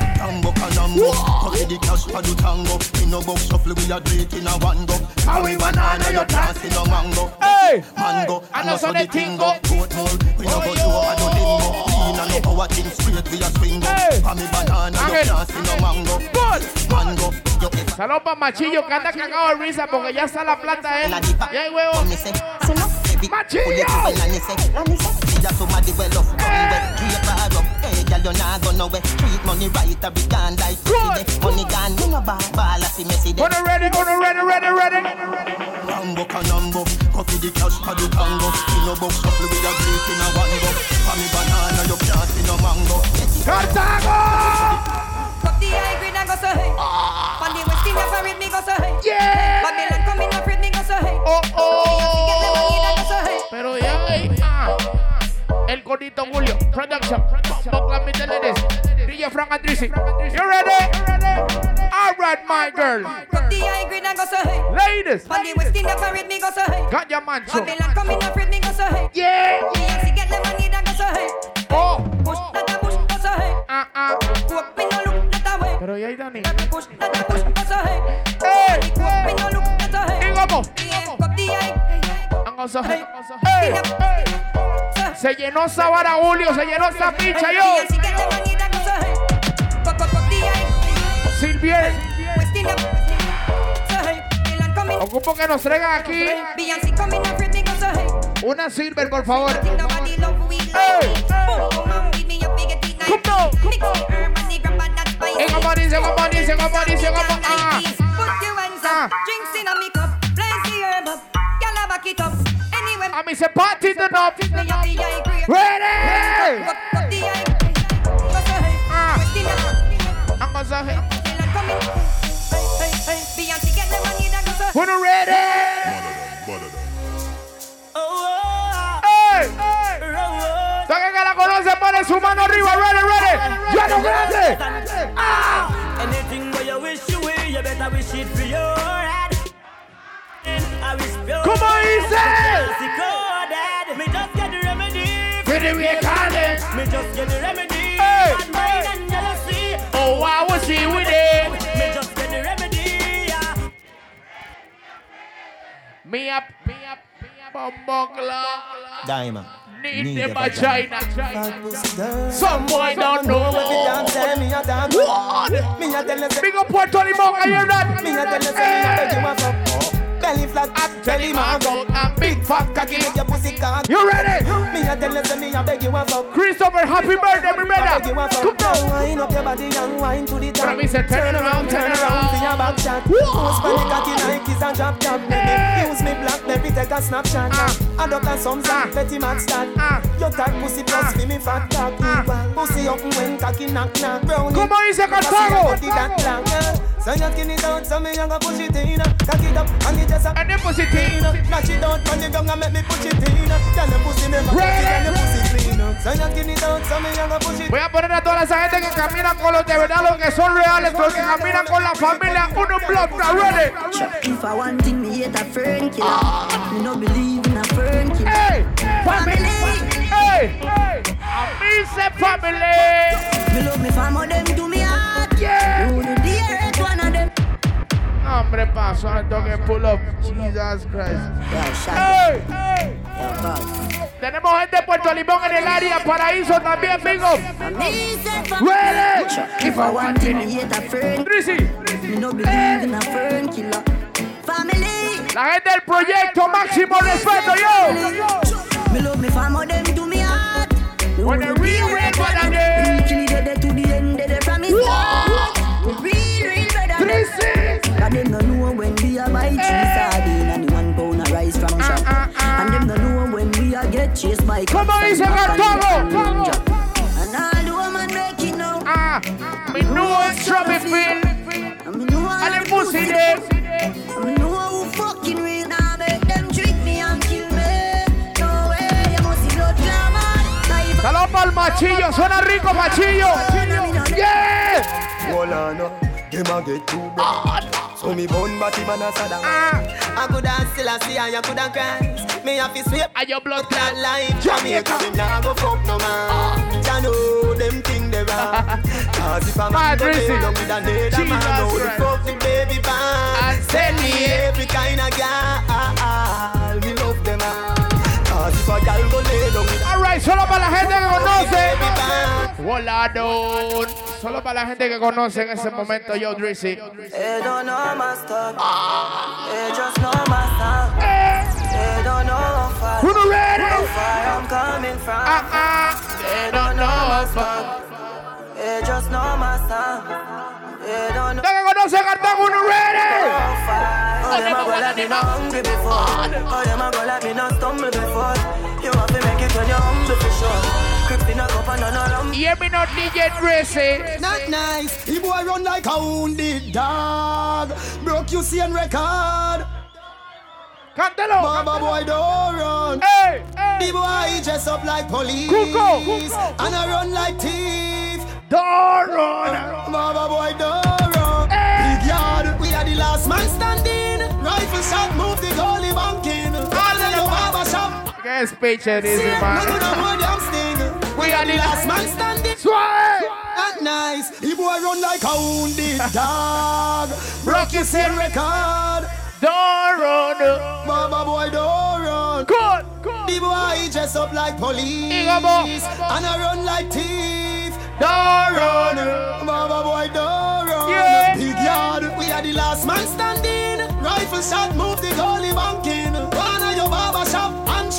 Speaker 2: thing. Tango canambo, cocky the cash for the tango. In no box shuffle, we a do it in a one go. How we banana, you dance in a mango.
Speaker 1: Hey,
Speaker 2: mango,
Speaker 1: and also the
Speaker 2: tingo. Mold, we no go oh, do a do lingo. Lean and no power thing, straight we a swing go. For me banana, you dance in a mango. Mango, you eh.
Speaker 1: Saludos para Machillo que anda cagado de risa porque ya está la plata él. Y hay huevo. Machillo.
Speaker 2: You nah go nowhere. Treat money right, every can like today. Money gone, me no ball, ball, I see me see them.
Speaker 1: Gonna ready, gonna ready, ready, ready.
Speaker 2: Rambo canambo, coffee the cash for the tango. In no box, shuffle with a drink in a one go. For me banana, you can't see no mango.
Speaker 1: Cartago!
Speaker 22: Cup the high grade and go so hey. On the west Indian parade me go so hey.
Speaker 1: Yeah.
Speaker 22: Babylon come in afraid me go so hey.
Speaker 1: Oh oh.
Speaker 22: Get them money and go so hey.
Speaker 1: Pero ya, ey, ah. El Codito Julio Production. Buck, let me tell you this. DJ Frank Andrisi. You ready? All right, my girl. Ladies. Got your
Speaker 22: man, so.
Speaker 1: Yeah. Oh. Ah, ah. Pero ya hay Dani.
Speaker 22: ¡Ey!
Speaker 1: ¡Ey! ¡Ey! ¡Ey! Se llenó esa vara, Julio. Se llenó esa picha, yo.
Speaker 22: High.
Speaker 1: Silvier.
Speaker 22: Come in.
Speaker 1: Ocupo que nos traigan aquí una silver, por favor.
Speaker 22: Drinks in a me cup, place the herb up, y'all back it up. Anyway,
Speaker 1: A mí se party the top.
Speaker 22: me have the high grade.
Speaker 1: Ready?
Speaker 22: Cut, cut the high. Go so hey,
Speaker 1: Ah.
Speaker 22: West Indian.
Speaker 1: I'm gonna say,
Speaker 22: Babylon come in. Hey, hey, hey. Beyonce get the money that go so hey.
Speaker 1: Who no ready? Hey. Toca que la conoce, pone su mano arriba. Ready, ready. Ya no grande.
Speaker 7: Anything where you wish you will, you better wish it
Speaker 1: Come on, easy.
Speaker 7: Jealousy coded. Me just get the remedy.
Speaker 1: For the way call it.
Speaker 7: Me just get the remedy.
Speaker 1: Hey.
Speaker 7: Bad mind and jealousy.
Speaker 1: Oh, I will see with it.
Speaker 7: Me just get the remedy.
Speaker 1: Me up, me up, me up. Oh, Bombocla.
Speaker 2: Diamond.
Speaker 1: Need the vagina. Some boy don't know. What? Big up Puerto Limón, I hear that.
Speaker 27: Me a tell you say me a beg you a fuck. Belly flat, belly mango,
Speaker 1: and big fat cocky.
Speaker 27: Make your pussy cock.
Speaker 1: You ready?
Speaker 27: Me a tell you say me a beg you a fuck.
Speaker 1: Christopher, happy birthday, my brother. Come on.
Speaker 27: Wind up your body and wind to the top.
Speaker 1: From me say turn around, turn around.
Speaker 27: for your back shot. Post for the cocky like it's a drop top. Baby, use me black, baby, take a snapshot. I don't have some song, petty max that. Ah. Your tight pussy plus ah. for me fat cock. Pussy up when cocky knock knock.
Speaker 1: Come on, dice Cartago.
Speaker 27: So you skin it out, so me young push it in. Cock it up and it just a
Speaker 1: And then push it
Speaker 27: in. Match it out on the ground and make me push it in. Tell the pussy never cock it and the pussy clean. So you skin it out, so me young push it
Speaker 1: Voy a poner a toda esa gente que camina con los de verdad, los que son reales, los que caminan con la familia. Uno block, now ready.
Speaker 6: If I want thing, me hate a fern killer. Ah. Me no believe in a fern killer.
Speaker 1: Hey, family. Hey, hey. A mí se family.
Speaker 6: Me love me family, them do me
Speaker 1: Hombre, paso, alto que pull up. Jesus Christ. Hey, hey. Tenemos gente de Puerto Limón en el área, Paraíso también, amigo. Ready.
Speaker 6: If I want thing, me hate a fern. Me no believe in a fern killer. Family.
Speaker 1: La gente del proyecto, máximo respeto, yo.
Speaker 6: Me love me family, them do me heart.
Speaker 1: When
Speaker 6: we a buy three sardine and the one pound of rice from shop. And them no know when we a get chased by
Speaker 28: bike.
Speaker 1: ¿Cómo dice Cartago?
Speaker 28: And all the woman making now.
Speaker 1: Ah, me know it's trouble feel.
Speaker 28: Me know all
Speaker 1: And the
Speaker 28: the
Speaker 1: pussy
Speaker 28: pussy
Speaker 1: there.
Speaker 28: Me know who fucking real now make them trick me and kill me. No way, you must see blood glamour.
Speaker 1: Salón para el machillo, suena rico machillo. Yeah.
Speaker 7: Hold on, no. Them a get too bad. So me bun body man a sada. Ah, I could have still a see and you could have cried. Me have to sweep.
Speaker 1: And your blood
Speaker 7: clot like Jamaica. Me nah go fuck no man. Ah. Ya know them thing they wrong. Cause if a man go lay down with another man, know the fuck the baby band. Send me every kind of girl. Cause if a girl go lay down with
Speaker 1: Alright, solo para la gente que conoce. Volador. Solo para la gente que conoce en ese momento, yo, Drizzy.
Speaker 7: They don't know my stuff. They just know my sound. They don't know how far,
Speaker 1: Who the ready?
Speaker 7: I'm coming from. They don't know my stuff. They just know my sound. They don't know.
Speaker 1: que conoce Cartago, uno ready?
Speaker 7: Oh, them a go like me not hungry before. Oh, them a go like me not stumble before. You have to make it when you're humble for sure. Crips in a and none of them.
Speaker 1: Hear me not DJ Drizzy.
Speaker 7: Not nice. He boy run like a wounded dog. Broke you see and record.
Speaker 1: Cántalo.
Speaker 7: Baba boy don't run.
Speaker 1: Hey, hey.
Speaker 7: The boy dress up like police.
Speaker 1: Cuco, Cuco.
Speaker 7: And I run like thief.
Speaker 1: Don't run.
Speaker 7: Baba boy don't
Speaker 1: ¿Qué speech it is,
Speaker 7: See,
Speaker 1: man?
Speaker 7: do no more damn sting. We are the last man standing.
Speaker 1: Swear.
Speaker 7: Not nice. The boy run like a wounded dog. Broke his head record.
Speaker 1: Don't run.
Speaker 7: Baba boy don't run.
Speaker 1: Good, good.
Speaker 7: The boy dress up like police. And I run like thief.
Speaker 1: Don't
Speaker 7: run. Baba boy don't run.
Speaker 1: Yeah.
Speaker 7: Big yard. We are the last man standing. Rifle shot move the goalie banking. One of your barber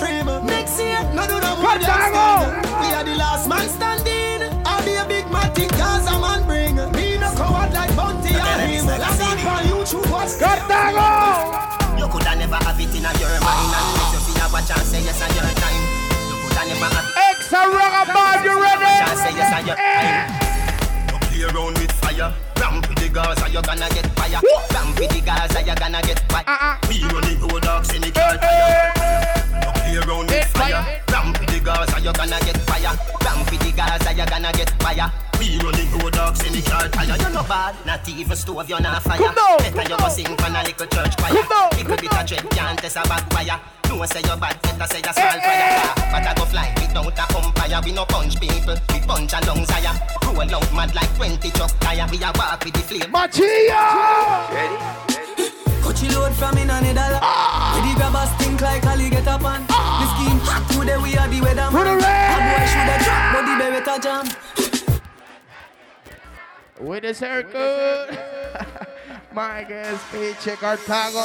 Speaker 7: shop and trim. Next year, no do no more
Speaker 1: Cartago.
Speaker 7: than sting. We are the last man standing. I'll be a big matic cause a man bring. Me no coward like Bounty and him. Last one for YouTube was
Speaker 1: Cartago.
Speaker 2: You coulda never have it in your mind and make you feel a watch and say yes on your time. You coulda never have it.
Speaker 1: Extra rockaband, you ready?
Speaker 2: say yes on your eh. time. You play around with fire. Ramp with the Gaza, you gonna get fire. Ramp with the Gaza, you gonna get fire. Uh-uh. We running road dogs in the eh, car tire. You play around with fire. Ramp with the Gaza, you gonna get fire. Ramp with the Gaza, you gonna get fire. We running road dogs in the car tire. You're not bad, not even stove, you're not fire. Better you go sing from a little church choir. Little bit of dread can't test a bad fire. No say you're bad, better say you're small fire. But I go fly without a umpire. We no punch people, we punch a lungs higher. Roll out mad like 20 truck tire. We a walk with the flame.
Speaker 1: Machillo!
Speaker 19: Coachy load from in a Netherlands. With the grabbers think like Ali get up on. The scheme hot today we are the weatherman.
Speaker 1: Put it
Speaker 19: A
Speaker 1: red.
Speaker 19: boy shoulda drop, but the beretta jam.
Speaker 1: With the circle. My guest speech, Cartago.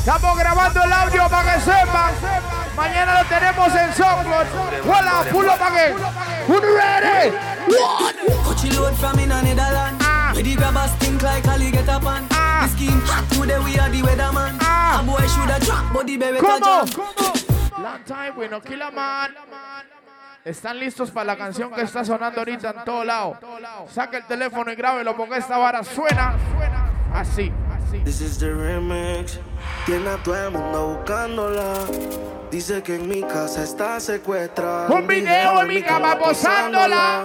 Speaker 1: Estamos grabando el audio para que sepan. Mañana lo tenemos en SoundCloud. Hola, pulo para que. Who ready?
Speaker 19: Coachy load from in a Netherlands. With the grabbers think like Ali get up on. The scheme hot today we are the weatherman. A boy shoulda drop, but the beretta
Speaker 1: ¿Cómo?
Speaker 19: jam.
Speaker 1: Long time, we no kill a man. ¿Están listos para la canción que está sonando ahorita en todo lado? Saca el teléfono y grábelo porque esta vara suena así.
Speaker 18: This is the remix. Tiene a todo el mundo buscándola. Dice que en mi casa está secuestrada.
Speaker 1: Un video en mi cama posándola.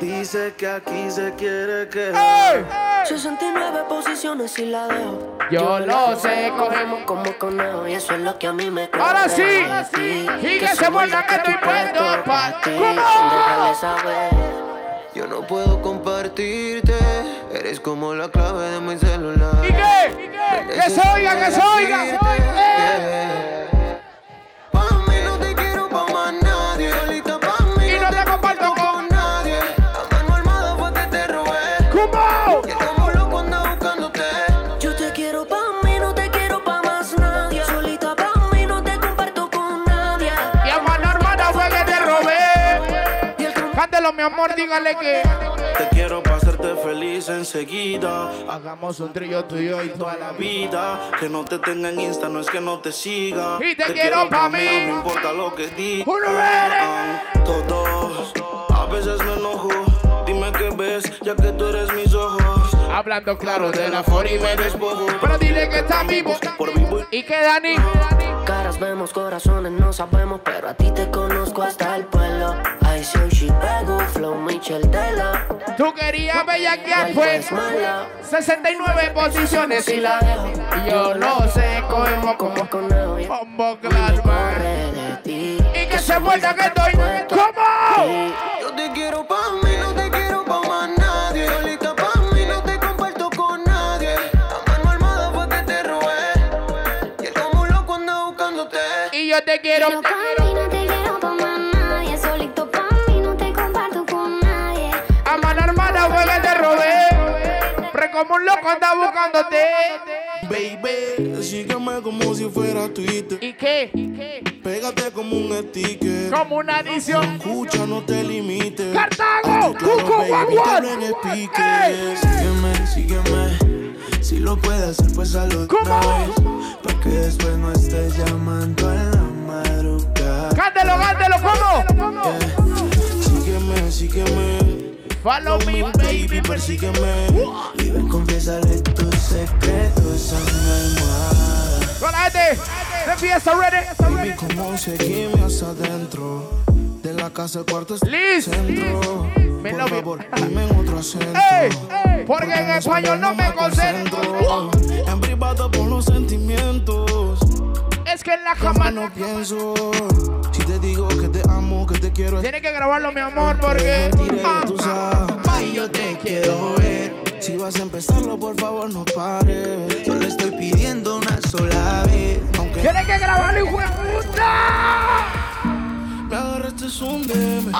Speaker 18: Dice que aquí se quiere quedar.
Speaker 20: 69 posiciones y la dejo.
Speaker 1: Yo lo sé,
Speaker 20: cogemos como conejo y eso es lo que a mí me queda.
Speaker 1: Ahora sí. Y que se muerda que estoy puesto pa' ti. ¿Cómo?
Speaker 20: Saber.
Speaker 10: Yo no puedo compartirte. Eres como la clave de mi celular.
Speaker 1: ¿Y qué? Que se oiga, que se oiga. Mi amor, dígale que.
Speaker 18: Te quiero para hacerte feliz. enseguida.
Speaker 1: Hagamos un trillo tú y yo y toda la
Speaker 18: vida. Que no te tenga en Insta, no es que no te siga.
Speaker 1: Y te quiero pa' mí.
Speaker 18: No importa lo que
Speaker 1: ready.
Speaker 18: Todos, a veces me enojo. Dime qué ves, ya que tú eres mis ojos.
Speaker 1: Hablando claro de la for y me despojo. Pero dile que está vivo. ¿Y que Dani?
Speaker 29: Caras vemos, corazones no sabemos, pero a ti te conozco hasta el pueblo. I say she pego, flow Michel Telo.
Speaker 1: Tú querías bellaquear, pues. 69 posiciones y la dejo. Y yo no sé cómo, cómo, cómo, claro, Y que se muerda que estoy. ¿Cómo?
Speaker 10: Yo te quiero pa' mí, no te quiero pa' más nadie. Solita pa' mí, no te comparto con nadie. La mano armada fue que te robé. Y como un loco ando buscándote.
Speaker 1: Y yo te quiero.
Speaker 14: Te quiero
Speaker 1: como un loco anda buscándote.
Speaker 18: Baby, sígueme como si fuera Twitter.
Speaker 1: ¿Y qué?
Speaker 18: Pégate como un sticker.
Speaker 1: Como una adición.
Speaker 18: Escucha, no te limites.
Speaker 1: ¡Cartago!
Speaker 18: Claro,
Speaker 1: ¡Cuco.
Speaker 18: Sígueme, sígueme. Si lo puedes hacer, pues salud
Speaker 1: ¿Cómo?
Speaker 18: Para que después no estés llamando en la madrugada.
Speaker 1: ¡Cántelo, cántelo! ¿Cómo?
Speaker 18: Sígueme, sígueme.
Speaker 1: Follow me, baby,
Speaker 18: persígueme. Y ven, confiésale tus secretos a mi almohada.
Speaker 1: Con la gente de fiesta, ready.
Speaker 18: Baby, como seguirme hacia adentro. De la casa al cuarto es
Speaker 1: Liz.
Speaker 18: centro.
Speaker 1: Me
Speaker 18: Por favor, dime en otro acento.
Speaker 1: ¡Ey! Porque en español no me concentro.
Speaker 18: En privado por los sentimientos.
Speaker 1: Es que en la
Speaker 18: Cama
Speaker 1: cama
Speaker 18: no pienso. Te digo que te amo, que te quiero.
Speaker 1: Tienes que grabarlo, mi amor, porque. Ah,
Speaker 18: Tú sabes, ay, yo te quiero ver. Si vas a empezarlo, por favor, no pares. Solo estoy pidiendo una sola vez. Aunque
Speaker 1: Tienes que grabarlo, hijo de puta.
Speaker 18: me agarraste un bebé.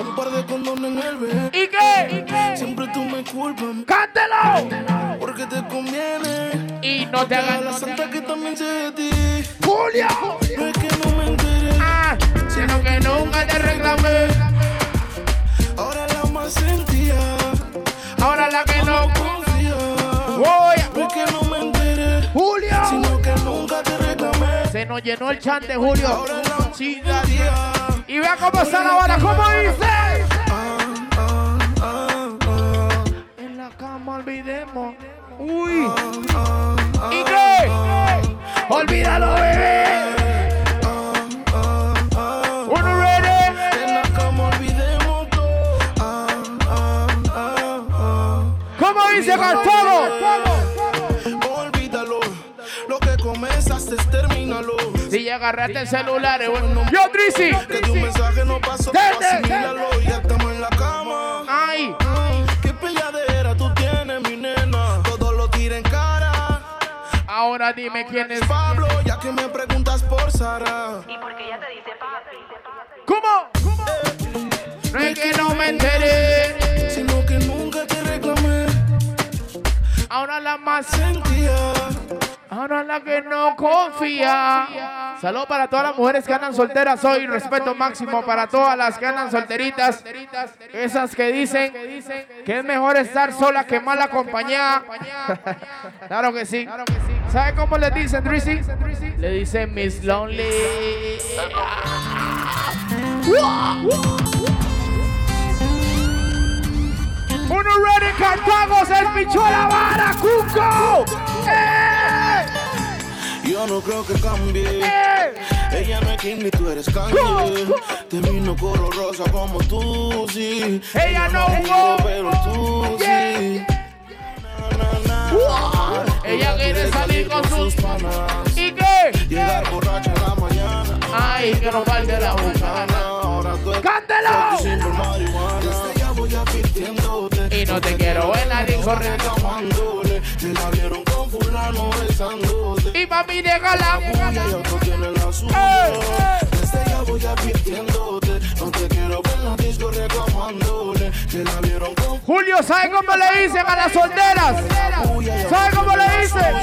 Speaker 18: Un par de condones en el bebé.
Speaker 1: ¿Y qué? ¿Y qué?
Speaker 18: Siempre tú me culpas.
Speaker 1: ¡Cántelo!
Speaker 18: Porque te conviene.
Speaker 1: Y no te hagas
Speaker 18: la santa que también sé de ti.
Speaker 1: ¡Julio!
Speaker 18: No es que no me.
Speaker 1: Ah, que nunca te reclamé.
Speaker 18: Ahora la más sentía.
Speaker 1: Ahora la que no.
Speaker 18: confía.
Speaker 1: Voy
Speaker 18: No es que no me enteré.
Speaker 1: ¡Julio!
Speaker 18: Sino que nunca te reclamé.
Speaker 1: Se nos llenó el chante, Julio.
Speaker 18: Ahora la sentía.
Speaker 1: Y vea cómo está la bala, ¿cómo dice?
Speaker 18: Ah, ah, ah, ah.
Speaker 1: En la cama olvidemos. Uy.
Speaker 18: Ah, ah,
Speaker 1: ¿Y qué? Olvídalo, bebé. Si ya agarraste el celular, es bueno. Yo, Trisi.
Speaker 18: Que de un mensaje no pasó. Asimílalo, ya estamos en la cama.
Speaker 1: Ay.
Speaker 18: Qué pelladera tú tienes, mi nena. Todo lo tira en cara.
Speaker 1: Ahora dime quién es.
Speaker 18: Pablo, ya que me preguntas por Sara.
Speaker 1: ¿Cómo? No es que no me enteré.
Speaker 18: Sino que nunca te reclamé.
Speaker 1: Ahora la más.
Speaker 18: Sentía.
Speaker 1: Ahora la que no confía. Saludos para todas las mujeres que andan solteras hoy. Respeto máximo para todas las que andan solteritas. Esas que dicen que es mejor estar sola que mal acompañada. Claro que sí. ¿Sabe cómo le dicen, Drizzy? Le dicen Miss Lonely. Uno ready, Cartago, se pichó la vara, Cuco. ¡Eh!
Speaker 18: Yo no creo que cambie.
Speaker 1: ¡Eh!
Speaker 18: Ella no es Kim ni tú eres Kanye. Te vino coro rosa como tú, sí.
Speaker 1: Ella no
Speaker 18: quiere,
Speaker 1: jugó.
Speaker 18: pero tú
Speaker 1: Yeah.
Speaker 18: sí. Na, na, na.
Speaker 1: Ella quiere salir con sus
Speaker 18: panas.
Speaker 1: ¿Y qué?
Speaker 18: Llegar borracha en la mañana.
Speaker 1: Ay, que no falte la boca.
Speaker 18: Ahora tú estás
Speaker 1: ¡Cántelo!
Speaker 18: marihuana. Desde ya voy advirtiéndote.
Speaker 1: Y no te quiero ver nadie corriendo.
Speaker 18: Que la vieron con fulano besándote.
Speaker 1: Y mami,
Speaker 18: tiene la suya. Desde ya voy advirtiéndote. No te quiero ver en la disco reclamándole. Que la vieron con
Speaker 1: Julio, ¿sabe cómo le dicen a las solteras? ¿Sabe cómo le dicen?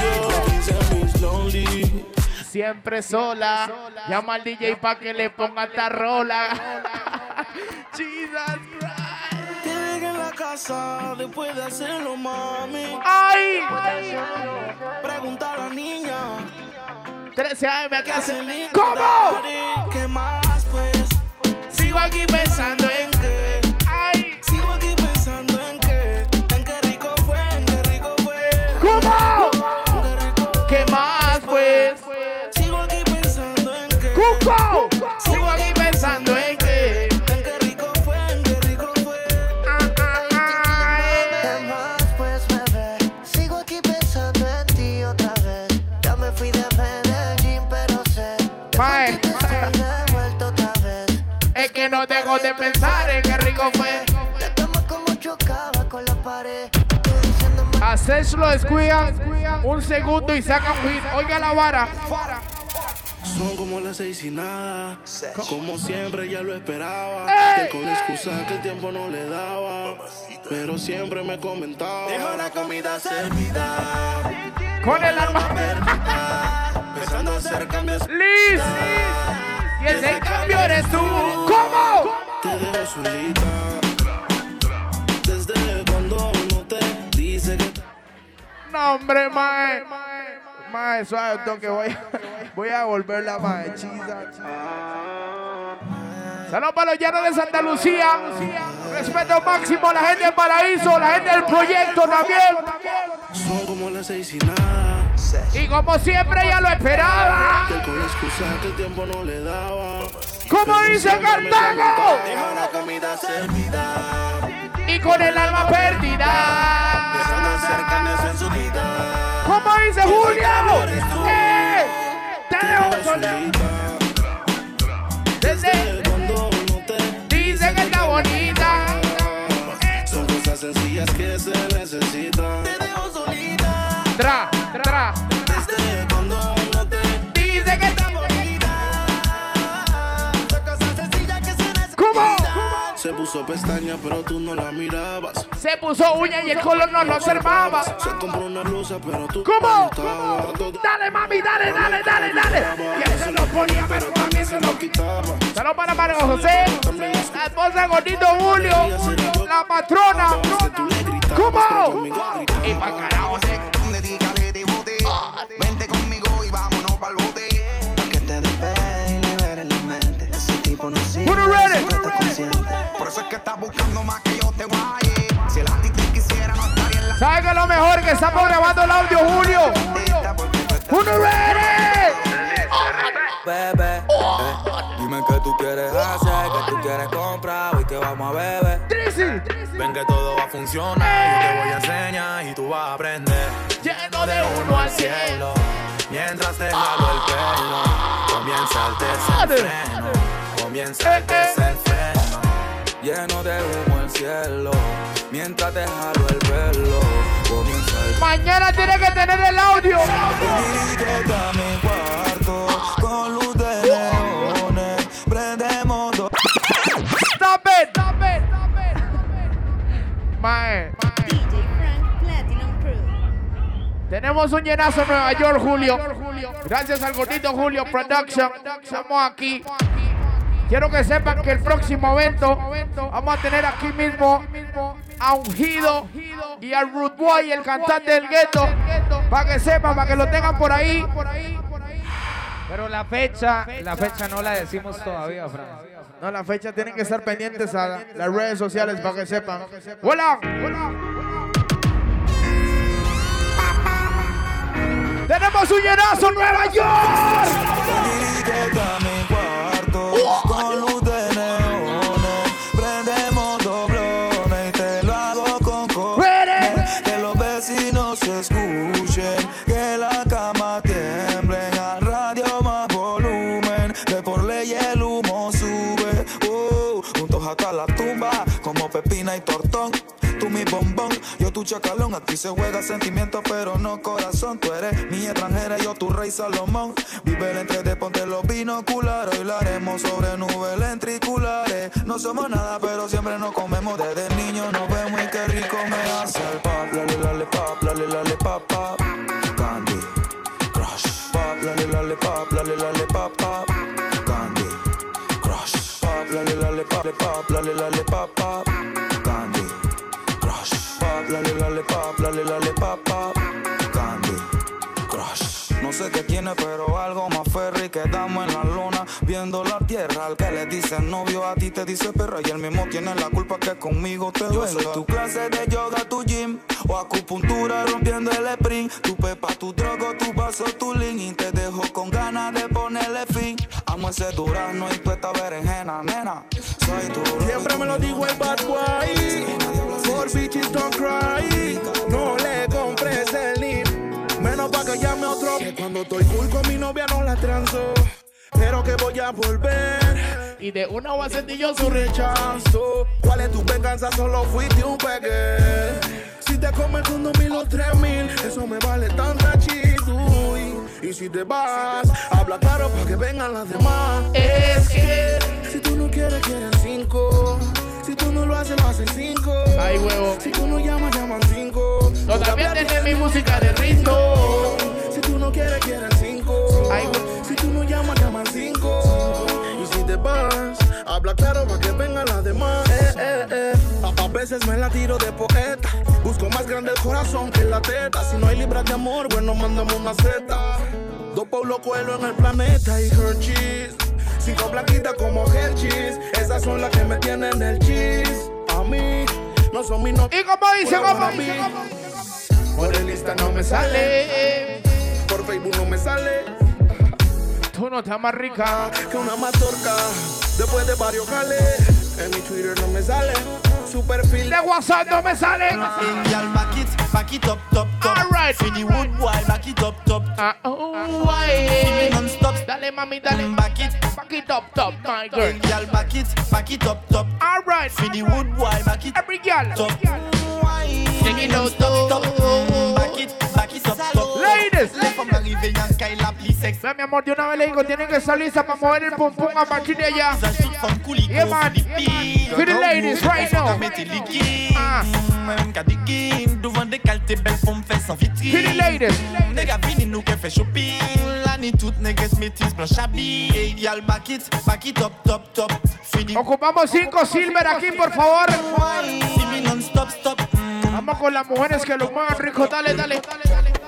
Speaker 1: Siempre sola. Llama al DJ pa' que le ponga esta rola. Jesus Christ.
Speaker 18: Casa después de hacerlo, mami.
Speaker 1: ¡Ay!
Speaker 18: Pregunta a la niña.
Speaker 1: 13 AM.
Speaker 18: ¿Cómo?
Speaker 1: ¿Cómo?
Speaker 18: ¿Qué más, pues?
Speaker 1: Sigo aquí pensando en
Speaker 29: diciéndome
Speaker 1: Hacerlo descuida un segundo y saca un hit. Oiga la vara.
Speaker 18: Son como las seis y nada. Como siempre ya lo esperaba.
Speaker 1: ¡Ey!
Speaker 18: Que con excusa que el tiempo no le daba. Pero siempre me comentaba. Dejo la comida servida.
Speaker 1: Con el alma.
Speaker 18: Empezando a hacer cambios.
Speaker 1: Liz. Y ese cambio eres tú. ¿Cómo?
Speaker 18: Te dejo solita. No,
Speaker 1: hombre, mae. Mae, suave, toque. Voy, voy a volverla, mae. Chisa, Saludos para los llanos de Santa Lucía. Respeto máximo a la gente del paraíso, la gente del proyecto también.
Speaker 18: Son como las seis y.
Speaker 1: Y como siempre ya lo esperaba. Como dice Cartago.
Speaker 18: la.
Speaker 1: Y con el alma perdida.
Speaker 18: Empezando a hacer cambios en su vida.
Speaker 1: Como dice Julio. ¡Eh! Te dejo. Desde
Speaker 18: Cuando no te
Speaker 1: dice que está bonita.
Speaker 18: Se puso pestaña, pero tú no la mirabas.
Speaker 1: Se puso uña y el color no lo observaba.
Speaker 18: Se compró una blusa, pero tú
Speaker 1: ¿Cómo?
Speaker 18: todo.
Speaker 1: Dale, mami, dale, dale, dale, dale. Y él se lo ponía, pero también se lo
Speaker 18: quitaba.
Speaker 1: Saludos para Mario José, la esposa de Gordito Julio, la patrona. ¿Cómo? Y pa' carajo,
Speaker 10: bote. Vente conmigo y vámonos pa'l bote. Pa' que te despegue y la mente. Ese tipo no sirve. Por eso es que estás buscando más que yo te guaye. Si el actitud quisiera no estaría en la
Speaker 1: ¿Sabes qué es lo mejor? Que estamos grabando el audio, Julio. ¡Uno ready!
Speaker 19: Bebé, dime qué tú quieres hacer, qué tú quieres comprar, hoy que vamos a beber. Ven que todo va a funcionar, yo te voy a enseñar y tú vas a aprender.
Speaker 1: Lleno de uno al
Speaker 19: cielo, mientras te jalo el pelo, comienza el desenfreno, comienza el desenfreno. Lleno de humo el cielo, mientras te jalo el pelo, comienza el
Speaker 1: Mañana tiene que tener el audio.
Speaker 19: A mi cuarto con luz de neones, prendemos dos.
Speaker 1: Stop it, stop it, stop it. Mae.
Speaker 30: DJ Frank Platinum Crew.
Speaker 1: Tenemos un llenazo en Nueva York, Julio. Gracias al gordito Julio Production. Estamos aquí. Quiero que sepan que el próximo evento vamos a tener aquí mismo a Ungido y al Root Boy, el cantante del gueto. Para que sepan, para que lo tengan por ahí.
Speaker 21: Pero la fecha, la fecha no la decimos todavía, Fran.
Speaker 1: No, la fecha tienen que estar pendientes a las redes sociales para que sepan. ¡Hola! ¡Tenemos un llenazo en Nueva York!
Speaker 19: Con luz de neones, prendemos doblones y te lo hago con cojones. Que los vecinos se escuchen, que la cama tiemble, al radio más volumen, que por ley el humo sube. Uh, juntos hasta la tumba, como pepina y tortón. Tu chacalón. Aquí se juega sentimiento, pero no corazón. Tú eres mi extranjera, yo tu rey Salomón. Vive entre de ponte los binoculares. Hoy haremos sobre nubes ventriculares. No somos nada, pero siempre nos comemos. Desde niño nos vemos y qué rico me hace el pop. Lale, lale, pop, lale, lale, pop, pop. Candy, crush. Pop, lale, lale, pop, lale, lale, pop, pop. Candy, crush. Pop, lale, lale, pop, lale, lale, pop, pop. Tiene, pero algo más ferry que damos en la luna. Viendo la tierra, al que le dicen novio, a ti te dice perra. Y el mismo tiene la culpa que conmigo te Yo soy tu clase de yoga, tu gym. O acupuntura rompiendo el sprint. Tu pepa, tu drogo, tu vaso, tu link. Y te dejo con ganas de ponerle fin. Amo ese durazno y tu esta berenjena, nena. Soy tu
Speaker 18: Siempre me lo digo el bad boy. For bitches don't cry. No le compres el NIP. Pa' que llame otro. Que cuando estoy cool con mi novia no la transo. Pero que voy a volver.
Speaker 1: Y de una voy a sentir yo
Speaker 18: su rechazo. ¿Cuál es tu venganza? Solo fuiste un pegue. Si te comes con dos mil o tres mil, eso me vale tanta chido. Y, y si te vas, habla claro para que vengan las demás. Es que si tú no quieres, quieren cinco. Si tú no lo haces, lo hacen cinco.
Speaker 1: Ay, huevo.
Speaker 18: Si tú no llamas, llaman cinco.
Speaker 1: No, también tiene mi música de ritmo.
Speaker 18: Si tú no quieres, quieren cinco.
Speaker 1: Ay, huevo.
Speaker 18: Si tú no llamas, llaman cinco. Y si te vas, habla claro para que vengan las demás. Eh, eh, eh. A, a veces me la tiro de poeta. Busco más grande el corazón que la teta. Si no hay libras de amor, bueno, mándame una zeta. Dos Paulo Coelho en el planeta y Hershey's. Cinco blanquitas como Hershey's. Esas son las que me tienen el cheese. A mí, no son mis no.
Speaker 1: ¿Y cómo dice,
Speaker 18: wannabe.
Speaker 1: dice,
Speaker 18: Por el Insta no me sale. Por Facebook no me sale.
Speaker 1: Tú no estás más rica.
Speaker 18: Que una mazorca. Después de varios jales. En mi Twitter no me sale. Su perfil.
Speaker 1: De WhatsApp no me sale.
Speaker 16: Girl, back it, back it up, top, top.
Speaker 1: Alright.
Speaker 16: The wood boy, back it up, top.
Speaker 1: Ah, oh, ay.
Speaker 16: non-stop.
Speaker 1: Dale, mami, dale.
Speaker 16: Back it,
Speaker 1: Back it up, top, my girl.
Speaker 16: girl, back it, back it up, top.
Speaker 1: Alright.
Speaker 16: The wood boy, back it,
Speaker 1: Every girl.
Speaker 16: top.
Speaker 1: Take it out,
Speaker 16: stop.
Speaker 1: top. Ve, mi amor, de una vez le digo, tienen que salirse para mover el pum pum a partir de allá. Yeah, man. The ladies right now. Ah.
Speaker 16: Devant des belles femmes fait sans vitrine.
Speaker 1: Ladies.
Speaker 16: Nègre vini nous fait shopping. Toute métis blanche habillée. It up, top, top. Fini.
Speaker 1: Ocupamos cinco silver aquí, por favor. Vamos con las mujeres que lo muevan rico. Dale, dale, dale, dale.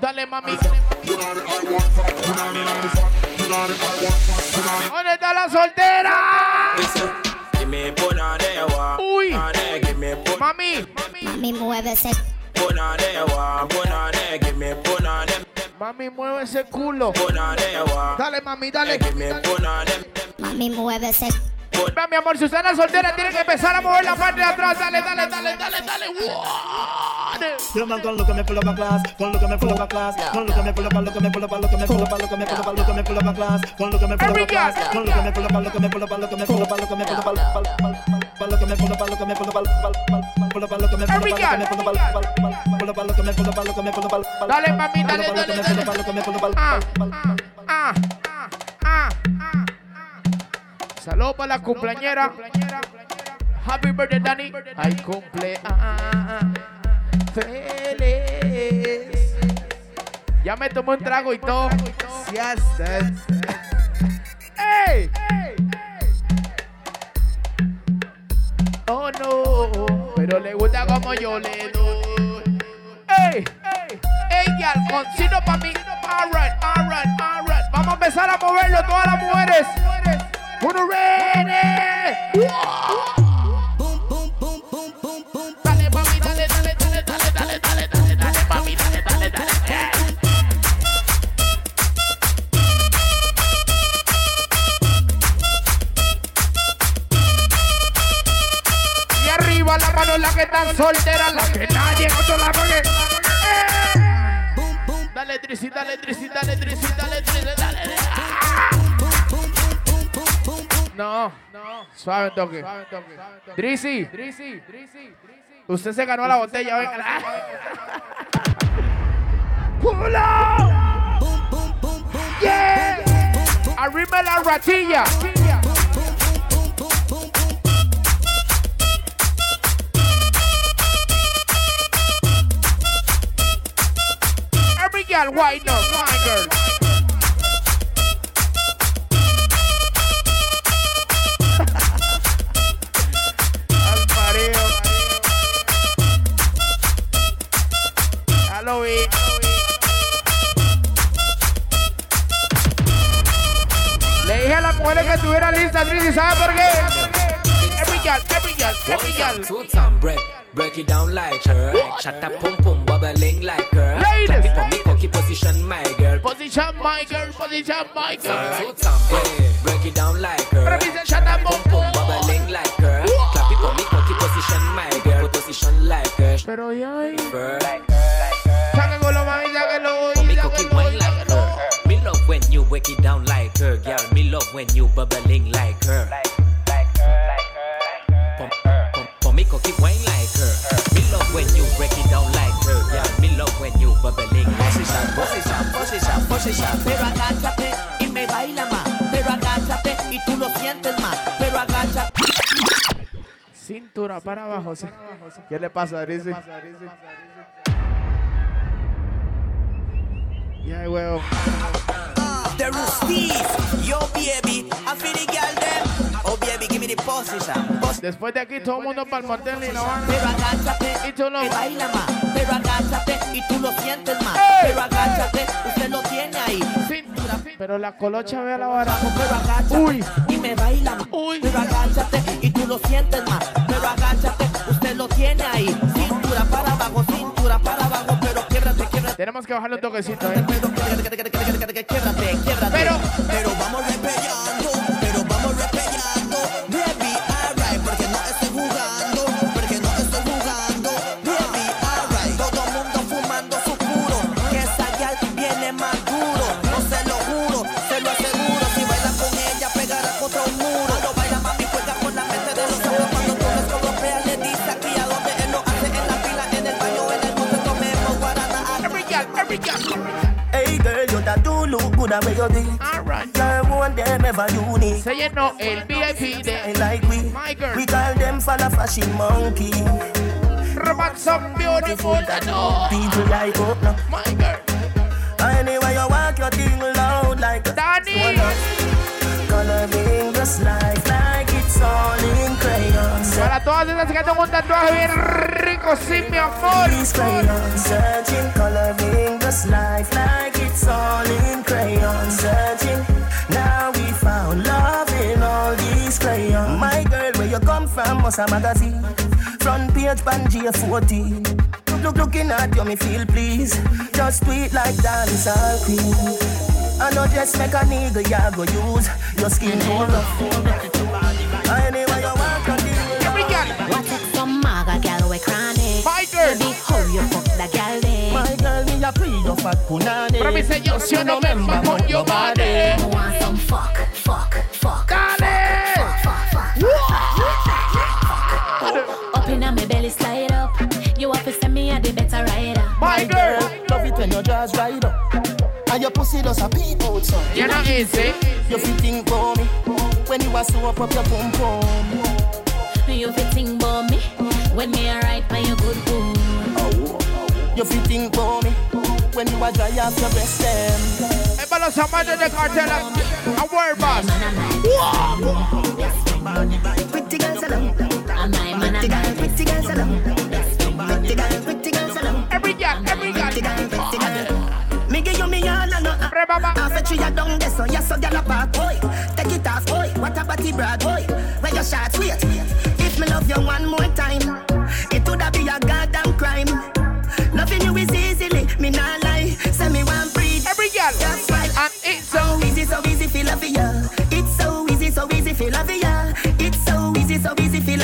Speaker 1: Dale mami. ¿Dónde está la soltera? Uy. Mami.
Speaker 6: Mami, muévese.
Speaker 1: Mami, mueve ese culo. Dale, mami, dale.
Speaker 6: Mami, muévese.
Speaker 1: Ve, mi amor, si usted es soltera, tiene que empezar a mover la parte de atrás. Dale, dale, dale, dale, dale.
Speaker 31: Con
Speaker 1: dale. Saludos para la cumpleañera. Happy birthday, Dani. Ay, cumple. Feliz. Ya me tomé un trago y todo. Yes, ¡Ey! Oh no, pero le gusta como yo le doy. ¡Ey! ¡Ey, gal! Concino para mí. Alright, alright, alright. Vamos a empezar a moverlo, todas las mujeres. Uno ready. Dale, mami, dale, dale, dale, dale, dale, dale, dale, dale, mami, dale, dale, dale. Y arriba la mano la que están solteras, la que nadie controla porque. Dale, Trisi, No, no. Suave un toque. Trisi, Trisi, Usted se ganó la botella, venga. ¡Pull! ¡Yeah! Arriba la ratilla. Every girl, why not? My girl. ¿Sabe por qué? Every girl, every girl, every girl.
Speaker 32: Two time break, break it down like her. Shut up, pum pum, bubbling like her.
Speaker 1: Ladies.
Speaker 32: For me, cocky position, my girl.
Speaker 1: Position, my girl, position, my girl.
Speaker 32: Two time break, break it down like her.
Speaker 1: Shut up, pum
Speaker 32: pum, bubbling like her. Clap it for me, cocky position, my girl. Position like her.
Speaker 1: Pero ya hay.
Speaker 32: Her.
Speaker 1: Sáquenlo, mami, sáquenlo.
Speaker 32: For me, cocky wine like her. Me love when you break it down like her, girl. Me love when you bubbling like her. For, for, for me, cocky wine like her. Me love when you break it down like her, girl. Me love when you bubbling.
Speaker 5: Pero agáchate y me baila más. Pero agáchate y tú lo sientes más. Pero agáchate.
Speaker 1: Cintura para abajo. sí. ¿Qué le pasa, Arisi? Ya, huevo.
Speaker 5: The Roosties, yo baby, I feel the girl them. Oh baby, give me the position.
Speaker 1: Después de aquí, todo el mundo para el motel y la van.
Speaker 5: Pero agáchate
Speaker 1: Y tú no.
Speaker 5: baila más. Pero agáchate y tú lo sientes más. Pero agáchate, usted lo tiene ahí.
Speaker 1: Cintura, pero la colocha ve a la vara.
Speaker 5: Pero agáchate
Speaker 1: Uy.
Speaker 5: y me baila más. Pero agáchate y tú lo sientes más. Pero agáchate, usted lo tiene ahí. Cintura para abajo, cintura para abajo. Pero quiebrate, quiebrate.
Speaker 1: Tenemos que bajarle un toquecito, eh.
Speaker 5: Quiebrate.
Speaker 1: Pero,
Speaker 5: pero vamos repellando,
Speaker 2: do look good at where you did.
Speaker 1: Alright.
Speaker 2: Girl, one them ever unique.
Speaker 1: Se llenó el VIP de
Speaker 2: like we,
Speaker 1: My girl.
Speaker 2: we call them for the fashion monkey.
Speaker 1: Robot some beautiful and all.
Speaker 2: People like up now.
Speaker 1: My girl.
Speaker 2: Anyway, you walk your thing loud like a
Speaker 1: Danny.
Speaker 2: Coloring this life like it's all in crayons.
Speaker 1: Para todas esas que tengo un tatuaje bien rico, sí, mi amor.
Speaker 2: These crayons searching, coloring this life like it's all in crayons. Searching, now we found love in all these crayons. My girl, where you come from? Must a magazine. Front page, Pangea 14. Look, look, looking at you, me feel please. Just tweet like dancehall queen. I know just make a nigga, ya go use your skin tone rough. Anyway,
Speaker 1: My girl.
Speaker 6: Baby, how you fuck the gal then?
Speaker 2: My girl, me a pre your fat punani.
Speaker 1: Pero mi señor, si no me con your body.
Speaker 6: I want some fuck, fuck, fuck.
Speaker 1: Dale.
Speaker 6: Up in my belly slide up. You have to send me a the better rider.
Speaker 1: My girl.
Speaker 2: Love it when your jaws ride up. And your pussy does a peep out, son.
Speaker 1: You're not easy.
Speaker 2: You fit think for me. When you are so up up your pum pum.
Speaker 6: You fit think about me when me a ride by your good boom.
Speaker 2: You fit think for me. When you are dry off your breast them.
Speaker 1: Es para los amantes de cartel. A word boss.
Speaker 2: Pretty girls alone.
Speaker 6: And my man
Speaker 2: Pretty girl, pretty girls alone. Pretty girl, pretty girls alone.
Speaker 1: Every girl, every girl.
Speaker 2: Pretty girl, pretty girl. Me give you me all and nothing. Half a tree a down there, so yes, so gyal a park, boy. Take it off, boy. What a body broad, boy. Where your shots, wait. Love you one more time,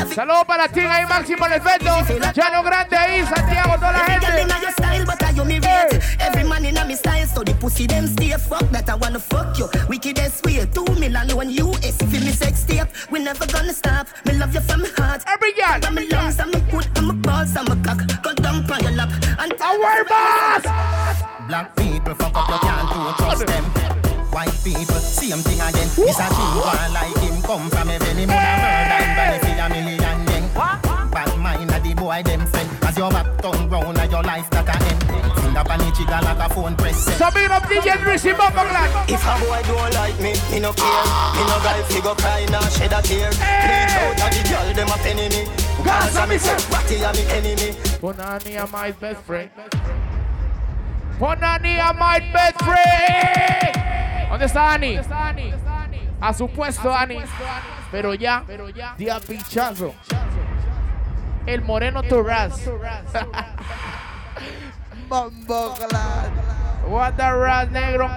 Speaker 1: Saludos para ti ahí, Máximo el efecto. Llano Grande ahí, Santiago, toda la
Speaker 2: Every girl
Speaker 1: gente.
Speaker 2: inna style, but I you. Eh. Every man in me style, so the pussy them stay fuck that I wanna fuck you. Wickedest way, two million one US. Feel me sex tape, we never gonna stop. Me love you from my heart.
Speaker 1: Every girl.
Speaker 2: I'm a lungs, I'm a good, I'm a balls, I'm a cock. Go down on your lap and
Speaker 1: A word boss.
Speaker 33: Black people fuck up, you can't do trust them. White people, same thing again. It's a thing, one like him come from a belly, mother murder eh! Back turn round, a your life that a end. Finger pan the trigger like a phone press.
Speaker 1: big up DJ Drizzy Bumbleclad.
Speaker 2: If a boy don't like me, me no care. Me no guy fi go cry nah shed a tear. Bleach out a the girl them a penny me. Gaza me say, Ratty a me enemy.
Speaker 1: Bonani am my best friend. Pon a Ani a my best friend. ¿Dónde está Ani? A su puesto, Ani. Pero ya, día pinchazo. El moreno Turras.
Speaker 34: Bombo Clan.
Speaker 1: What the rat, negro.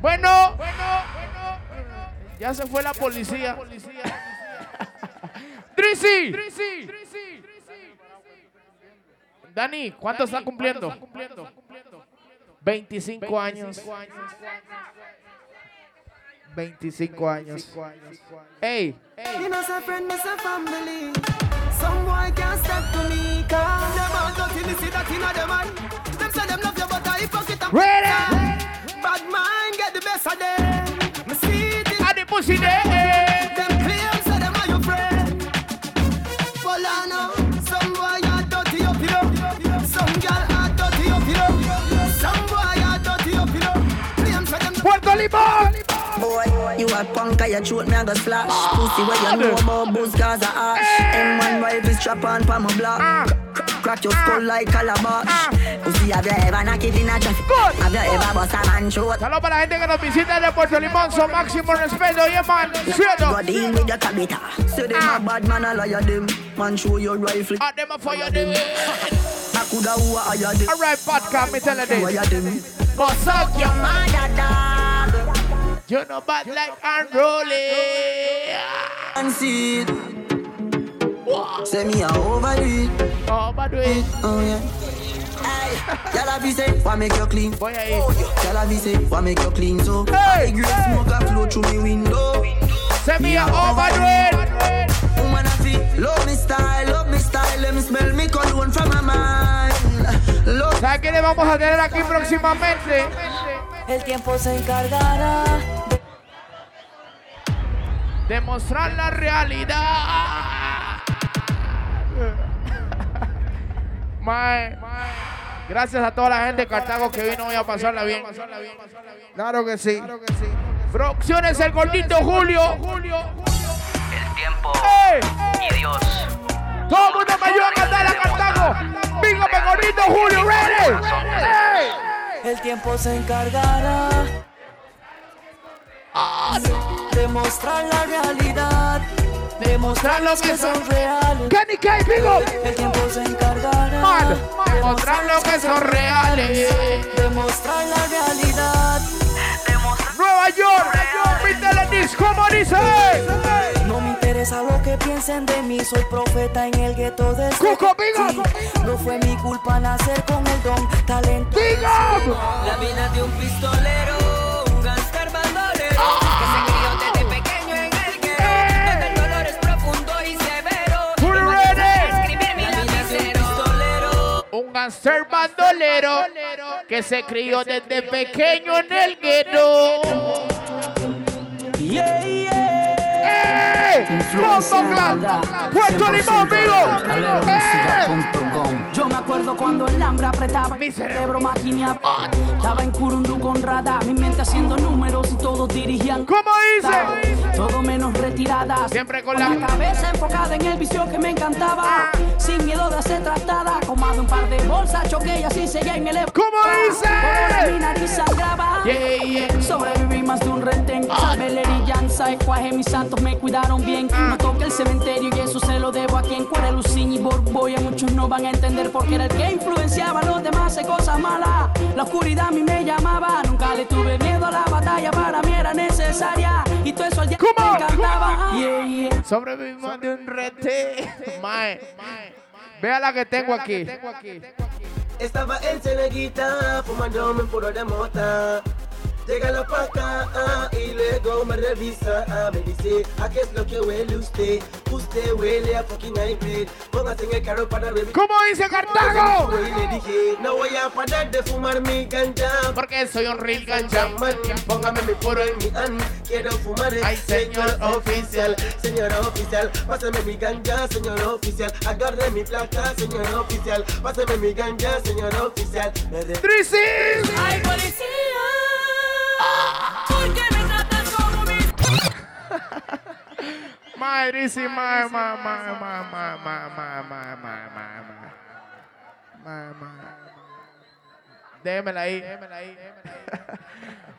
Speaker 1: Bueno, ya se fue la policía. Drizzy. Dani, ¿cuánto está cumpliendo? 25 años. 25 años. Ey,
Speaker 7: You know, say friend, me say family. Some boy can't step to me, cause them all dirty, me see that them eye. Them say them love you, but I hypocrite
Speaker 1: Ready?
Speaker 7: Bad mind get the best of them. Me see it in
Speaker 1: and the pussy there.
Speaker 7: them claims say them are your friend. Well, I know some boy are dirty up, you know. Some girl are dirty up, you know. Some boy are dirty up, you know. Claims say them
Speaker 1: Puerto Limón.
Speaker 28: Boy, you a punk, I throat me a go splash. Pussy where you know about booze cause of ash. M1 rifle strap on pa my block. Crack your skull like calabash. Pussy have you ever knock it in a traffic? Have you ever bust a man throat?
Speaker 1: Saludos para la gente que nos visita de Puerto Limón. Son máximo respeto. Yeah, man. Up.
Speaker 28: Go deal with your tabita. Say them a bad man, a liar them. Man show your rifle.
Speaker 1: Ah, them a fire them.
Speaker 28: I coulda who a hire them.
Speaker 1: Alright, vodka, me tell you this. But suck your
Speaker 28: Mother dog.
Speaker 1: You know bad like unruly.
Speaker 28: And see it. Say me a overdo it.
Speaker 1: Overdo it.
Speaker 28: Oh yeah. Hey, y'all have say, why make you clean?
Speaker 1: Boy, I oh,
Speaker 28: Y'all have say, why make you clean? So,
Speaker 1: Hey,
Speaker 28: hey, great
Speaker 1: hey.
Speaker 28: smoke a flow through me window.
Speaker 1: Send me a overdo it.
Speaker 28: Woman, I feel, love me style, love me style. Let me smell me cologne from my mind. Love
Speaker 1: ¿Sabes qué le vamos a tener aquí próximamente?
Speaker 20: El tiempo se encargará.
Speaker 1: Demostrar la realidad. Mae, gracias a toda la gente de Cartago que vino hoy a pasarla bien. Claro que sí. Producciones El Gordito Julio.
Speaker 18: El tiempo y Dios.
Speaker 1: Todo el mundo me ayuda a cantar a Cartago. Bingo, me Gordito Julio, ready.
Speaker 20: El tiempo se encargará. Demostrar la realidad. Demostrar
Speaker 1: lo que
Speaker 20: son reales.
Speaker 1: Kenny K.
Speaker 20: El tiempo se encargará.
Speaker 1: Man, demostrar lo que son reales.
Speaker 20: Demostrar la realidad.
Speaker 1: Nueva York, mi teledisc, ¿cómo dice?
Speaker 20: No me interesa lo que piensen de mí, soy profeta en el gueto de No fue mi culpa nacer con el don, talento.
Speaker 5: La vida de un pistolero, un gangster bandolero que se crió desde pequeño en el guero, donde el dolor es profundo y severo.
Speaker 1: Put it
Speaker 5: No
Speaker 1: ready.
Speaker 5: necesito escribir mi lapicero. pistolero.
Speaker 1: Un gangster bandolero que se crió desde pequeño en el gueto.
Speaker 20: Yeah, yeah.
Speaker 1: ¡Eh! ¡Bombo Clan! ¡Puerto Limón, vivo! ¡Eh!
Speaker 20: Yo me acuerdo cuando el hambre apretaba mi cerebro maquineaba. Estaba en Curundú con radar, mi mente haciendo números y todos dirigían.
Speaker 1: ¿Cómo dice?
Speaker 20: Todo menos retirada.
Speaker 1: Siempre con
Speaker 20: la
Speaker 1: la-
Speaker 20: cabeza enfocada en el vicio que me encantaba. Sin miedo de ser tratada. Comado un par de bolsas, choqué y así seguía en el
Speaker 1: ¿Cómo dice?
Speaker 20: Por mi nariz sangraba.
Speaker 1: Yeah, yeah.
Speaker 20: Sobreviví más de un retén. La herillanza y cuaje, mis santos me cuidaron bien. No toqué el cementerio y eso se lo debo a quien cuare Lucín y Borboya. Muchos no van a entender porque era el que influenciaba a los demás en cosas malas. La oscuridad a mí me llamaba. Nunca le tuve miedo a la batalla, para mí era necesaria. Y todo eso al día me encantaba. Yeah, yeah.
Speaker 1: Sobrevivimos de un rete. Mae. Vea la que tengo aquí.
Speaker 7: Estaba en Celeguita, fumándome un puro de mota. Llega la paca ah, y luego me revisa. ah, me dice, ¿a qué es lo que huele usted? Usted huele a fucking hybrid. Póngase en el carro para revisar.
Speaker 1: ¿Cómo dice Cartago?
Speaker 7: Y le dije, no voy a parar de fumar mi ganja.
Speaker 1: Porque soy un real ganja.
Speaker 7: Póngame mi puro en mi hand. Quiero fumar,
Speaker 1: Ay,
Speaker 7: señor oficial. Señor oficial, pásame mi ganja, señor oficial. Agarre mi placa, señor oficial. Pásame mi ganja, señor oficial.
Speaker 1: ¡Trisi!
Speaker 5: Ay, policía.
Speaker 1: Mae, Trisi, mae, mae, mae, mae, mae, mae, mae, mae, mae, mae, mae. Mae, mae. Démela ahí.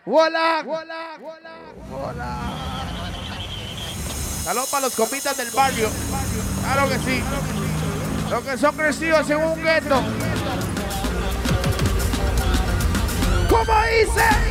Speaker 1: Hola. Hola. Saludos para los copitas del barrio. Claro que sí. Los que son crecidos en un gueto. ¿Cómo dice?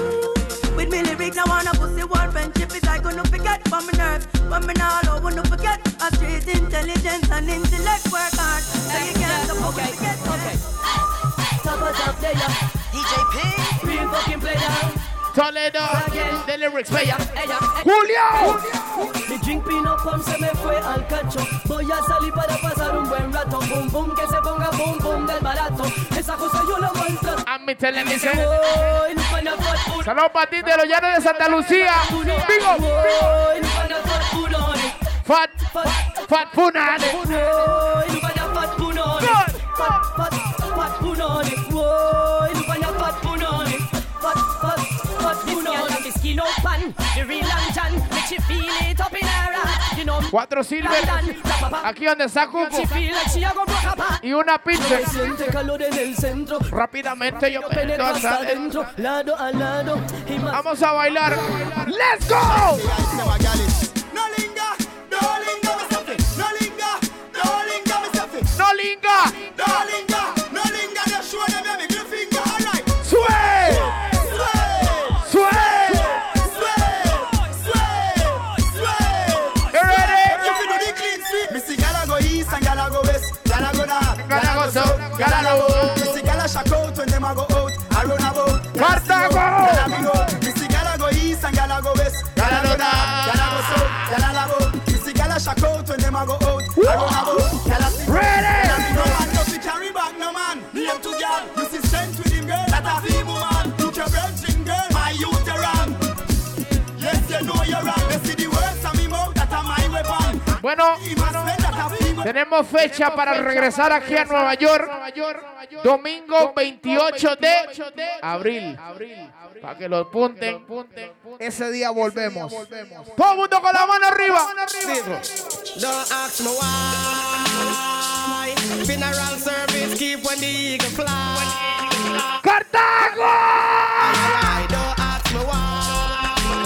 Speaker 22: With me lyrics, I wanna pussy war friendship is I gonna forget from my nerves. But me now, I wanna forget. A straight intelligence and intellect work hard. So you can't suppose to forget. Okay.
Speaker 20: Top of top there, DJ P. Real fucking player.
Speaker 1: Toledo, the lyrics player.
Speaker 20: Ella,
Speaker 1: Julio.
Speaker 20: Mi drink pino pom se me fue al cacho. Voy a salir para pasar un buen rato. Boom, boom, que se ponga boom, boom del barato. Esa cosa yo la maltrato.
Speaker 1: A mi televisión.
Speaker 20: Voy, no pana fat food.
Speaker 1: Saludos para ti de los llanos de Santa Lucía. Vigo.
Speaker 20: fat food on it.
Speaker 1: Fat, fat punade.
Speaker 20: Voy, no pana fat food on it. Fat, fat, fat food on it. Voy, no pana fat food
Speaker 1: Cuatro silver. Aquí donde está Y una pinche. Rápidamente yo
Speaker 20: hasta a.
Speaker 1: Vamos a bailar. ¡Let's go!
Speaker 10: No
Speaker 1: linga,
Speaker 10: no linga,
Speaker 1: Cartago!
Speaker 10: Gala me know. Gala go east and gala go west. Gala go north, gala go south, gala labo. Me gala shack out when them a go out. I run about. Gala see.
Speaker 1: Ready?
Speaker 10: Gala man no fi carry back no man. Name to girl, you see strength with him girl. That a feeble man. Look your virgin girl, my youth you wrong. Yes you know you're wrong. You see the words of me mouth, that a my weapon.
Speaker 1: Bueno,
Speaker 10: He
Speaker 1: tenemos fecha para regresar aquí a Nueva York. Domingo 28 de abril. Para que lo apunten.
Speaker 34: Ese día volvemos.
Speaker 1: Todo el mundo con la mano arriba.
Speaker 5: Don't ask me why. Funeral service keep when the eagle fly.
Speaker 1: ¡Cartago!
Speaker 5: I don't ask me why.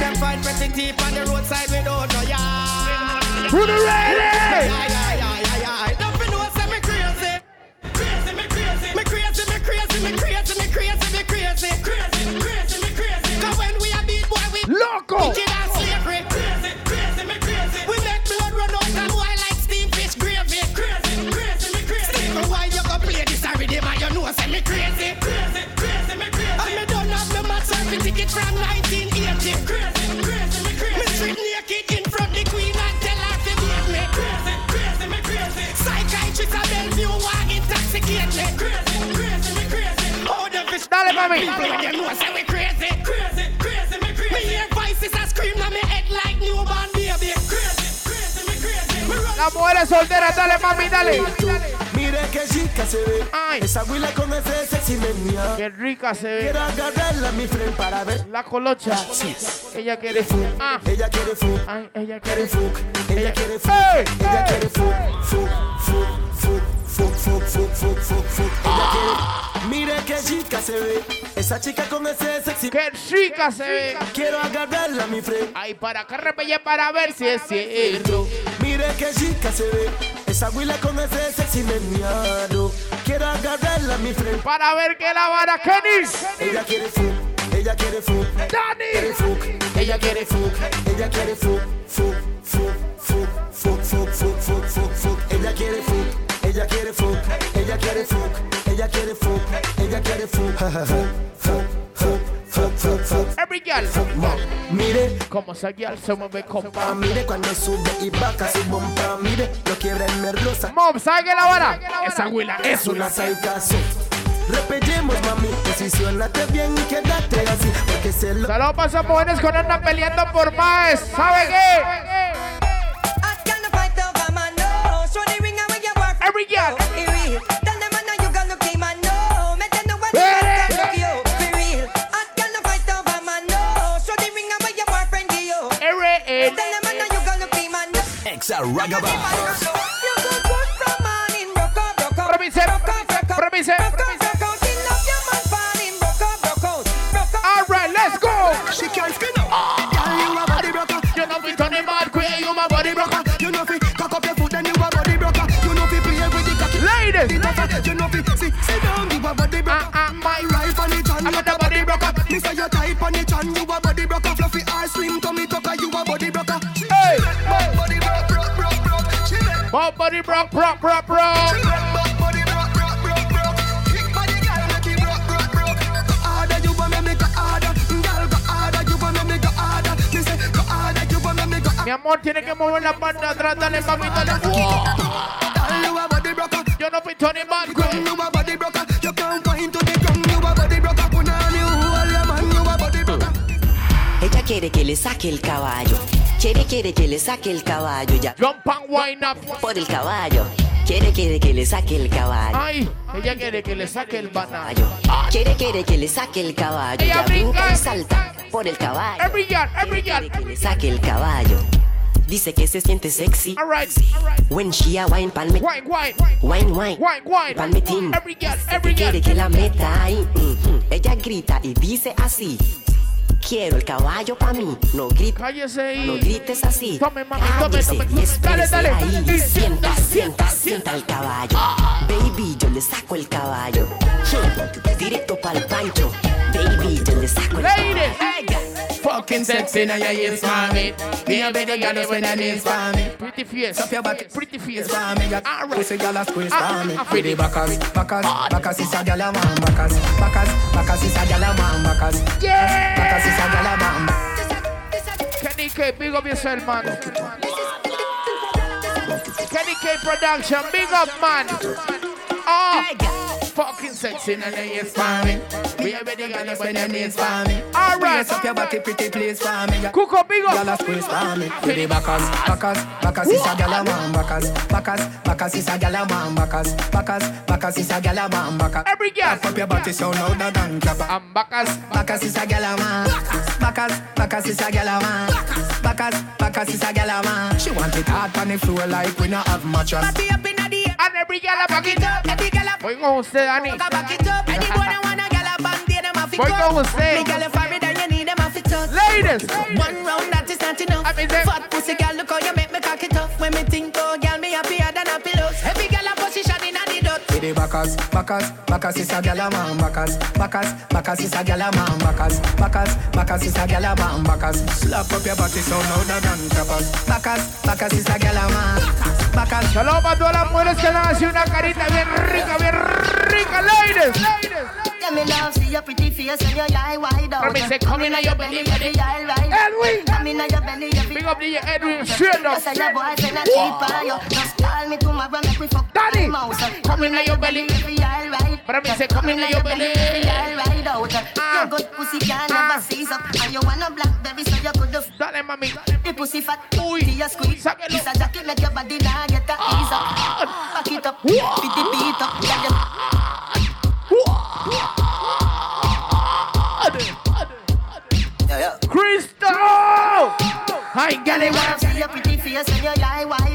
Speaker 5: Them find pretty teeth on the roadside without no yard.
Speaker 1: Who the ready?
Speaker 5: Aye, fish.
Speaker 1: Dale, mami.
Speaker 5: People when you know say we crazy. Crazy, crazy, me crazy. Me hear voices a scream on me head like newborn baby. Crazy, crazy, me crazy. Me run
Speaker 1: Las mujeres solteras, dale, mami, dale.
Speaker 7: Mire que chica se ve.
Speaker 1: Ay.
Speaker 7: Esa huila con ese sexy menía.
Speaker 1: Qué rica se ve.
Speaker 7: Quiero agarrarla, mi friend, para ver.
Speaker 1: La colocha. Ella quiere Ah.
Speaker 7: Ella quiere fuck.
Speaker 1: Ay, ella
Speaker 7: quiere
Speaker 1: quiere
Speaker 7: fuck. Ella quiere fuck.
Speaker 1: ¡Ey!
Speaker 7: Ella quiere fuck. Fuck, fuck, fuck, fuck, fuck, fuck, fuck, fuck, fuck. Ella quiere. Mire que chica se ve. Esa chica con ese sexy.
Speaker 1: Qué rica se ve.
Speaker 7: Quiero agarrarla, mi friend.
Speaker 1: Ay, para acá repelle para ver si es cierto.
Speaker 7: Mire que chica se ve. Esa huila con ese sexy meneado. Quiero agarrarla, mi friend.
Speaker 1: Para ver que la vara Kenis.
Speaker 7: Ella quiere fuck. Ella quiere fuck. Quiere
Speaker 1: Dani.
Speaker 7: fuck. Ella quiere fuck. Ella quiere fuck, fuck, fuck, quiere fuck. Ella quiere fuck. Ella quiere fuck. Ella quiere fuck. Fuck, fuck, fuck, fuck, fuck, fuck.
Speaker 1: Every girl.
Speaker 7: Ma, Mire,
Speaker 1: Como esa girl se mueve con
Speaker 7: pa, mire cuando sube y baja su bomba. Mire, lo quiebra en merlosa.
Speaker 1: Mom, ¿sabe qué la vara? Esa huila
Speaker 7: Es una saicazo. Repellemos, mami, que si suénate bien, quédate así, porque se lo...
Speaker 1: Saludos para esos jóvenes que andan peleando por más. ¿Sabe qué?
Speaker 2: Exa
Speaker 7: harder, you want me, me go
Speaker 1: Mi amor, tiene que mover la parte atrás, dale mami, dale.
Speaker 7: Body.
Speaker 1: Yo no
Speaker 7: body body body broker.
Speaker 5: Ella quiere que le saque el caballo. Quiere, quiere que le saque el caballo ya.
Speaker 1: Jump and wind up.
Speaker 5: Por el caballo. Quiere, quiere que le saque el caballo.
Speaker 1: Ay, ella quiere que le saque el banano.
Speaker 5: Quiere, quiere que le saque el caballo.
Speaker 1: Ella
Speaker 5: Ya brinca y salta por el caballo.
Speaker 1: Every girl, every girl.
Speaker 5: Que le saque el caballo. Dice que se siente sexy.
Speaker 1: All right.
Speaker 5: When she a wine palme.
Speaker 1: Wine, wine.
Speaker 5: Wine, wine.
Speaker 1: Wine, wine.
Speaker 5: Palmetín.
Speaker 1: Every girl, every girl.
Speaker 5: Quiere que la meta ahí. ujú. Ella grita y dice así. Quiero el caballo pa' mí. No grites.
Speaker 1: Cállese ahí.
Speaker 5: No grites así.
Speaker 1: Tome, mami, tome, tome.
Speaker 5: y
Speaker 1: Dale, dale.
Speaker 5: ahí.
Speaker 1: Y
Speaker 5: Sienta, sienta, sienta el caballo. Baby, yo le saco el caballo. Directo pa'l pancho. Baby, yo le saco el
Speaker 1: Ladies.
Speaker 7: Fucking sexy, now you yes for me. Me a beg you, girl, when I need for me.
Speaker 1: Pretty face.
Speaker 7: Stop your body.
Speaker 1: Pretty face.
Speaker 7: for me. You pussy girl a squeeze
Speaker 1: Ah,
Speaker 7: for me.
Speaker 1: ah,
Speaker 7: With the backers, backers, backers is a girl a man. Backers, backers, backers is a girl a man. Backers,
Speaker 1: Yeah.
Speaker 7: backers is a girl a man.
Speaker 1: Kenny K, big up yourself, man. Kenny K production, big up, man. Oh, fucking sexy, and you yes for me.
Speaker 7: Me a beg you, girl, when you need for me.
Speaker 1: All right.
Speaker 7: Raise up your body, pretty please for me. You
Speaker 1: Cuco, big up.
Speaker 7: squeeze for me. With the backers, backers, backers is a girl a man. Backers, backers, backers is a girl a man. Backers, backers, backers is a girl a man. Backers.
Speaker 1: Every girl.
Speaker 7: Up your body so louder than clapper.
Speaker 1: I'm backers.
Speaker 7: Backers is a girl a man. Backers, backers is a girl a man. Backers, backers is a girl a man. She want it hard on the floor like we not have mattress.
Speaker 1: And every girl a back it up.
Speaker 35: Every girl a
Speaker 1: Voy con usted, Dani.
Speaker 35: back it up. Any boy that wanna girl a band, them a fit up.
Speaker 1: con usted.
Speaker 35: Me girl a foreign and you need them a fit up.
Speaker 1: Ladies.
Speaker 35: One round that is not enough.
Speaker 1: I mean,
Speaker 35: Fat pussy girl, look how you make me cock it up. When me think, oh the dot.
Speaker 7: With the backers, backers, backers is a girl a man. Backers, backers, backers is a girl a man. Backers, backers, backers is a girl a man. Backers, slap up your body so louder than clappers. Backers, backers is a girl a man. Backers.
Speaker 1: Saludos para todas las mujeres que le dan así una carita bien rica, bien rica, ladies.
Speaker 28: Yeah, me love see your pretty face and your eye wide out.
Speaker 1: Let me say, come in on your belly, belly.
Speaker 28: eye right.
Speaker 1: Edwin.
Speaker 28: Come in on your belly, your
Speaker 1: Big up DJ Edwin, straight up.
Speaker 28: Yes, I your boyfriend a keep on you. Just call me tomorrow, make we fuck
Speaker 1: Daddy.
Speaker 28: my mouse.
Speaker 1: Come in on your belly.
Speaker 28: Every eye right.
Speaker 1: But I mean, say, come in on your belly.
Speaker 28: Every eye right out.
Speaker 1: Ah.
Speaker 28: Your good pussy can
Speaker 1: Ah.
Speaker 28: never seize up. And you want a blackberry, so you could have
Speaker 1: Dale, mami.
Speaker 28: the pussy fat.
Speaker 1: Uy.
Speaker 28: To your squeeze.
Speaker 1: Sáquelo.
Speaker 28: This a jacket make your body now get a ease up. Back it up. Beat the beat up. Yeah,
Speaker 1: Crystal! Hi, girl, it
Speaker 28: see your pretty face and your eye wide.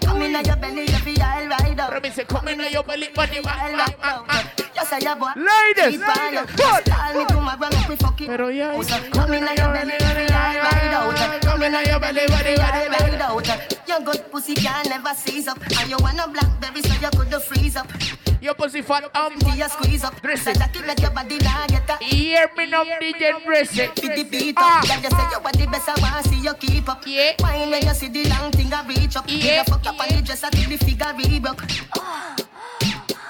Speaker 28: Come in your belly, every eye right out.
Speaker 1: Let me say, come in your belly, body.
Speaker 28: Eye right out. Yes, I your boy.
Speaker 1: Ladies,
Speaker 28: Keep on you. call me tomorrow, make we fuck it.
Speaker 1: Pero ya,
Speaker 28: Come in on your belly, every eye out.
Speaker 1: Come in your belly, body,
Speaker 28: Eye out. Your good pussy can never seize up. And you want a blackberry, so you could freeze up.
Speaker 1: Your pussy fat, um,
Speaker 28: Do you squeeze up?
Speaker 1: Dress
Speaker 28: Dress
Speaker 1: it.
Speaker 28: it. Make your body now get a
Speaker 1: Hear me now, DJ Dress it.
Speaker 28: Beat the beat
Speaker 1: Ah.
Speaker 28: up. Yeah, you say you want the best, I want see you keep up.
Speaker 1: Yeah.
Speaker 28: Wine when you see the long thing I reach up.
Speaker 1: Yeah.
Speaker 28: Fuck up on the dress until the figure re-broke.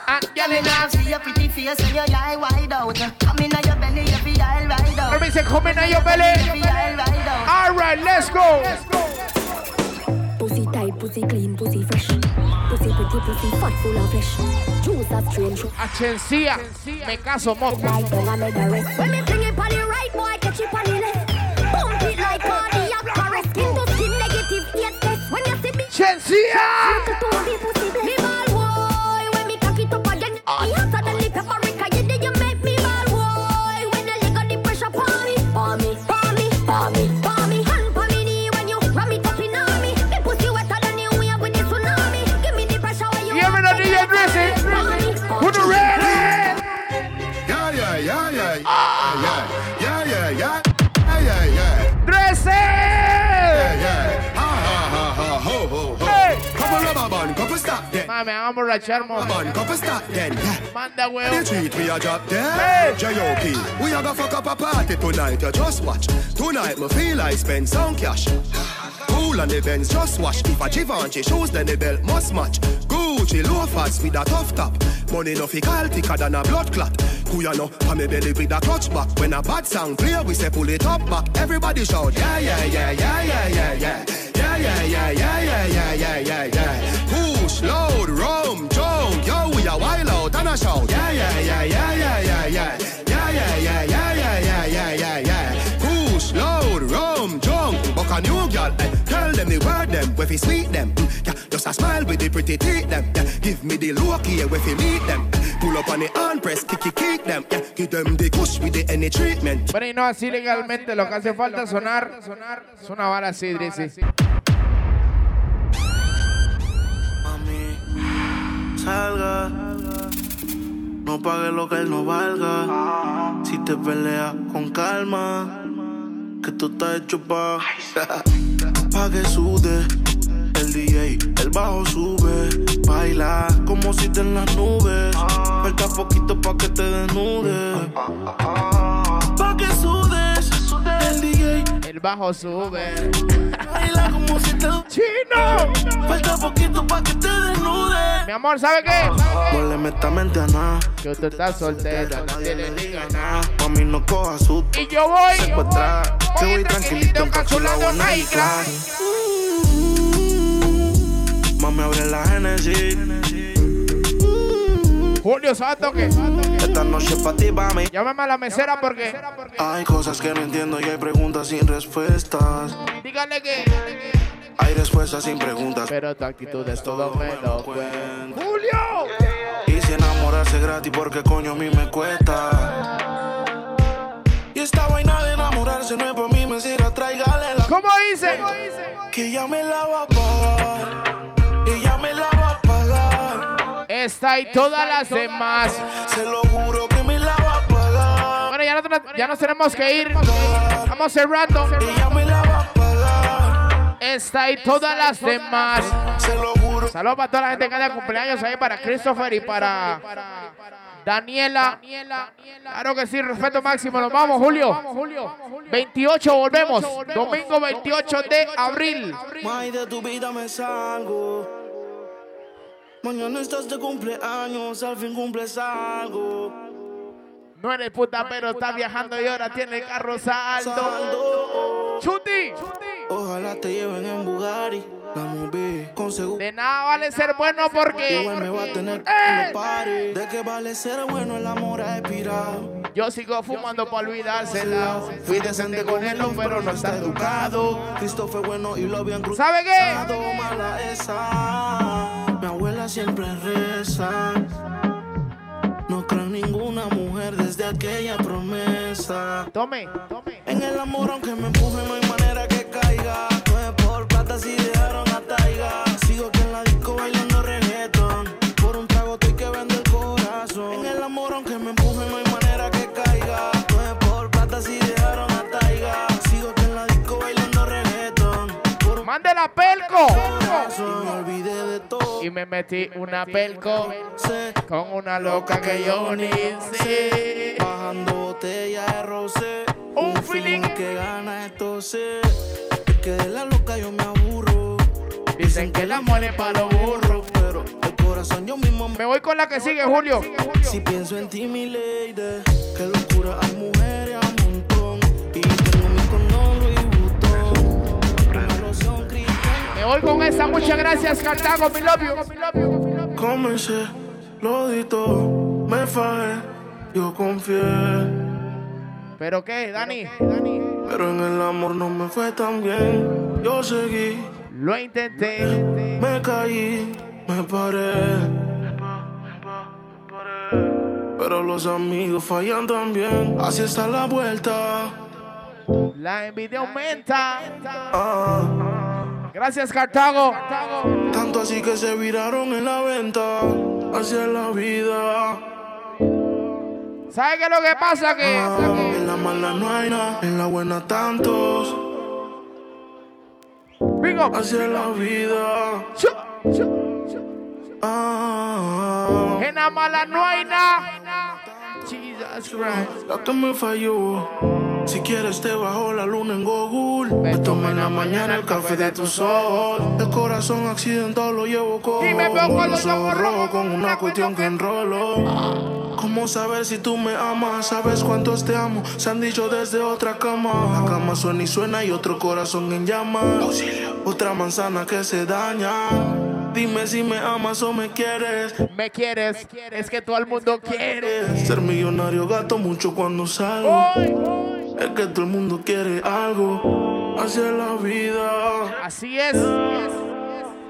Speaker 1: And
Speaker 28: Yeah,
Speaker 1: girl,
Speaker 28: me
Speaker 1: it
Speaker 28: see your pretty face and your eye wide out. Come in on your belly, every eye right out.
Speaker 1: Let me say, come in on your belly.
Speaker 28: Every eye right out.
Speaker 1: All right, let's go.
Speaker 6: Pussy tight
Speaker 14: pussy clean, pussy fresh. Pussy pretty, pussy fat, full of flesh. Juice of strange.
Speaker 1: Achencía, me caso, moco.
Speaker 14: Right down and make the rest. When me fling it on the right, boy, catch it on the left.
Speaker 6: 全息啊！Then.
Speaker 1: Vamos a borrachar, mo.
Speaker 6: Man, couple stop then. Yeah.
Speaker 1: Manda
Speaker 6: The
Speaker 1: huevo.
Speaker 6: treat we a drop there.
Speaker 1: Hey.
Speaker 6: J.O.P. We a go fuck up a party tonight. You just watch. Tonight me feel I spend some cash. Cool on the Benz, just wash. If a Givenchy shoes, then the belt must match. Gucci loafers with a tough top. Money no fi call thicker than a blood clot. Kuya no, pa me belly with a clutch back. When a bad sound clear, we say pull it up back. Everybody shout, yeah, yeah, yeah, yeah, yeah, yeah, yeah. Yeah, yeah, yeah, yeah, yeah, yeah, yeah, yeah, load, rum, jump. Yo, we a wild out and a shout. Yeah, yeah, yeah, yeah, yeah, yeah, yeah. Yeah, yeah, yeah, yeah, yeah, yeah, yeah, yeah, yeah. Load, rum, jump. Buck a new girl, eh. Tell them the word them, where fi sweet them. Mm, yeah, just a smile with the pretty teeth them. Yeah, give me the look here, where fi meet them. Eh, Pull up on the hand press, kick it, kick them. Yeah, give them the push with the any treatment.
Speaker 1: Bueno, y no así legalmente, lo que hace falta sonar es una vara así, Drizzy.
Speaker 18: No pague lo que él no valga. Si te peleas con calma, que tú estás hecho pa. pa que sude. El DJ, el bajo sube. Baila como si te en las nubes. Falta poquito pa' que te desnudes. Pa que. El
Speaker 1: bajo sube.
Speaker 18: baila como si te.
Speaker 1: ¡Chino!
Speaker 18: Falta poquito pa' que te desnudes.
Speaker 1: Mi amor, ¿sabe qué?
Speaker 18: No le metas mente a nada.
Speaker 1: Que usted está soltera, no tiene ni ganas.
Speaker 18: Mami, no coja susto.
Speaker 1: Y yo voy,
Speaker 18: Secuestrar. Te
Speaker 1: voy
Speaker 18: voy tranquilito, encapsulado en
Speaker 1: high
Speaker 18: class. Mami, abre la Genesis.
Speaker 1: Julio Santo, que
Speaker 18: Esta noche pa' ti, pa' mí.
Speaker 1: llámame a la mesera porque
Speaker 18: Hay cosas que no entiendo y hay preguntas sin respuestas.
Speaker 1: dígale que.
Speaker 18: Hay respuestas sin preguntas.
Speaker 1: Pero tu actitud es todo me lo cuento. ¡Julio!
Speaker 18: Y si enamorarse gratis, porque coño a mí me cuesta. Y esta vaina de enamorarse no es por mí, me siga, tráigale la.
Speaker 1: ¿Cómo dice?
Speaker 18: Que ya me la va
Speaker 1: Esta y todas las demás.
Speaker 18: Se lo juro que me la va a pagar.
Speaker 1: Bueno, ya, no- ya nos tenemos que ir. Vamos cerrando.
Speaker 18: Ella me la va a pagar.
Speaker 1: Esta y todas las demás.
Speaker 18: Se lo juro.
Speaker 1: Saludos para toda la gente que anda de cumpleaños ahí, para Christopher y para Daniela. Claro que sí, respeto máximo. Nos vamos, Julio. 28 volvemos. Domingo 28 de abril.
Speaker 18: May de tu vida me salgo. Mañana estás de cumpleaños, al fin cumples algo.
Speaker 1: No eres puta, pero estás viajando y ahora tiene carro saldo. Chuti.
Speaker 18: Ojalá te lleven en Bugatti. La moví con seguro.
Speaker 1: De nada vale ser bueno porque
Speaker 18: Igual me va a tener
Speaker 1: ¡Eh!
Speaker 18: De que vale ser bueno el amor a expirado.
Speaker 1: yo sigo fumando para olvidársela. Fui decente con él, pero no está educado.
Speaker 18: Cristo fue bueno y lo habían cruzado.
Speaker 1: ¿Sabe qué?
Speaker 18: Mala esa. Mi abuela siempre reza. No creo en ninguna mujer desde aquella promesa.
Speaker 1: Tome, tome.
Speaker 18: En el amor, aunque me empuje, no hay manera que caiga. No es por plata si dejaron a Taiga. Sigo aquí en la disco bailando reggaeton. Por un trago estoy que vende el corazón. En el amor, aunque me empuje,
Speaker 1: Mande la pelco. Y me metí una pelco con una loca que yo ni sé.
Speaker 18: Bajando botella de rosé.
Speaker 1: Un feeling.
Speaker 18: que gana esto sé. Es que de la loca yo me aburro.
Speaker 1: Dicen que el amor es para los burros.
Speaker 18: Pero el corazón yo mismo me
Speaker 1: voy con la que sigue, Julio.
Speaker 18: Si pienso en ti, mi lady, qué locura, hay mujeres
Speaker 1: Me voy con esa. Muchas gracias, Cartago, mi you.
Speaker 18: Comencé, lo di todo, me fajé, yo confié.
Speaker 1: ¿Pero qué, Dani?
Speaker 18: Pero en el amor no me fue tan bien. Yo seguí,
Speaker 1: Lo intenté.
Speaker 18: me caí, me paré. Pero los amigos fallan también. Así está la vuelta.
Speaker 1: La envidia aumenta.
Speaker 18: Ah,
Speaker 1: Gracias, Cartago.
Speaker 18: tanto así que se viraron en la venta. Es la vida.
Speaker 1: ¿Sabe qué es lo que pasa? Que
Speaker 18: Ah, en la mala no hay nada, en la buena tantos. Es la vida. Ah,
Speaker 1: en la mala no hay nada. Jesus Christ.
Speaker 18: la me falló. Si quieres te bajo la luna en Google. Me tomo en la mañana el café de tu sol. El corazón accidentado lo llevo con
Speaker 1: Y me con los ojos
Speaker 18: rojos con una cuestión que enrolo. ¿Cómo saber si tú me amas? ¿Sabes cuántos te amo? Se han dicho desde otra cama. La cama suena y suena y otro corazón en llamas. Otra manzana que se daña. Dime si me amas o me quieres.
Speaker 1: Me quieres, es que todo el mundo quiere.
Speaker 18: Ser millonario gato mucho cuando salgo. Es que todo el mundo quiere algo. Es la vida.
Speaker 1: Así es.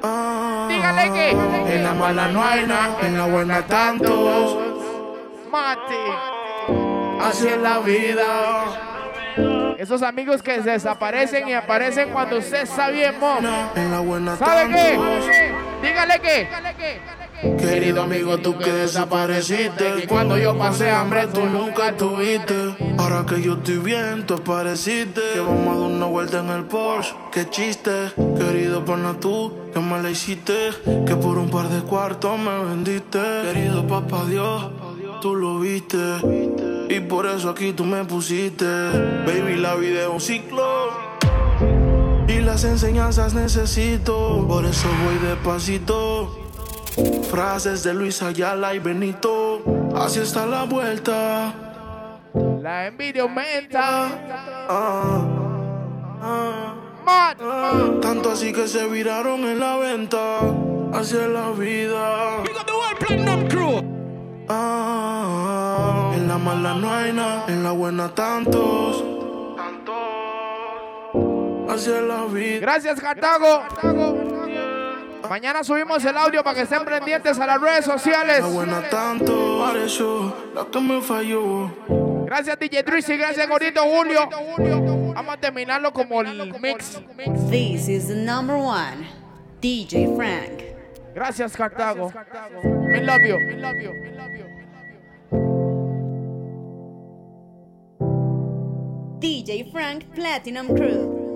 Speaker 18: Ah,
Speaker 1: Dígale que
Speaker 18: en la mala no hay nada, en la buena tantos.
Speaker 1: Mate.
Speaker 18: Así es la vida.
Speaker 1: Esos amigos que se desaparecen y aparecen cuando usted está bien, mom. ¿Sabe qué? Dígale que.
Speaker 18: Querido amigo, tú que desapareciste. Cuando yo pasé hambre, tú nunca estuviste. Ahora que yo estoy bien, tú apareciste. Que vamos a dar una vuelta en el Porsche. Qué chiste, querido pana tú, que me la hiciste. Que por un par de cuartos me vendiste. Querido papá Dios, tú lo viste. Y por eso aquí tú me pusiste. Baby, la vida es un ciclo. Y las enseñanzas necesito. Por eso voy despacito. Frases de Luis Ayala y Benito. Así está la vuelta.
Speaker 1: La envidia aumenta.
Speaker 18: Ah, ah, ah. Tanto así que se viraron en la venta. Así es la vida. Ah, en la mala no hay nada, en la buena tantos. Es la vida.
Speaker 1: Gracias, Cartago. Mañana subimos el audio para que estén pendientes a las redes sociales. Gracias, DJ Drizzy. Gracias, Gordito Julio. Vamos a terminarlo como el mix.
Speaker 36: This is the number one, DJ Frank.
Speaker 1: Gracias, Cartago. Me love you. Me love you. Me love you.
Speaker 36: DJ Frank Platinum Crew.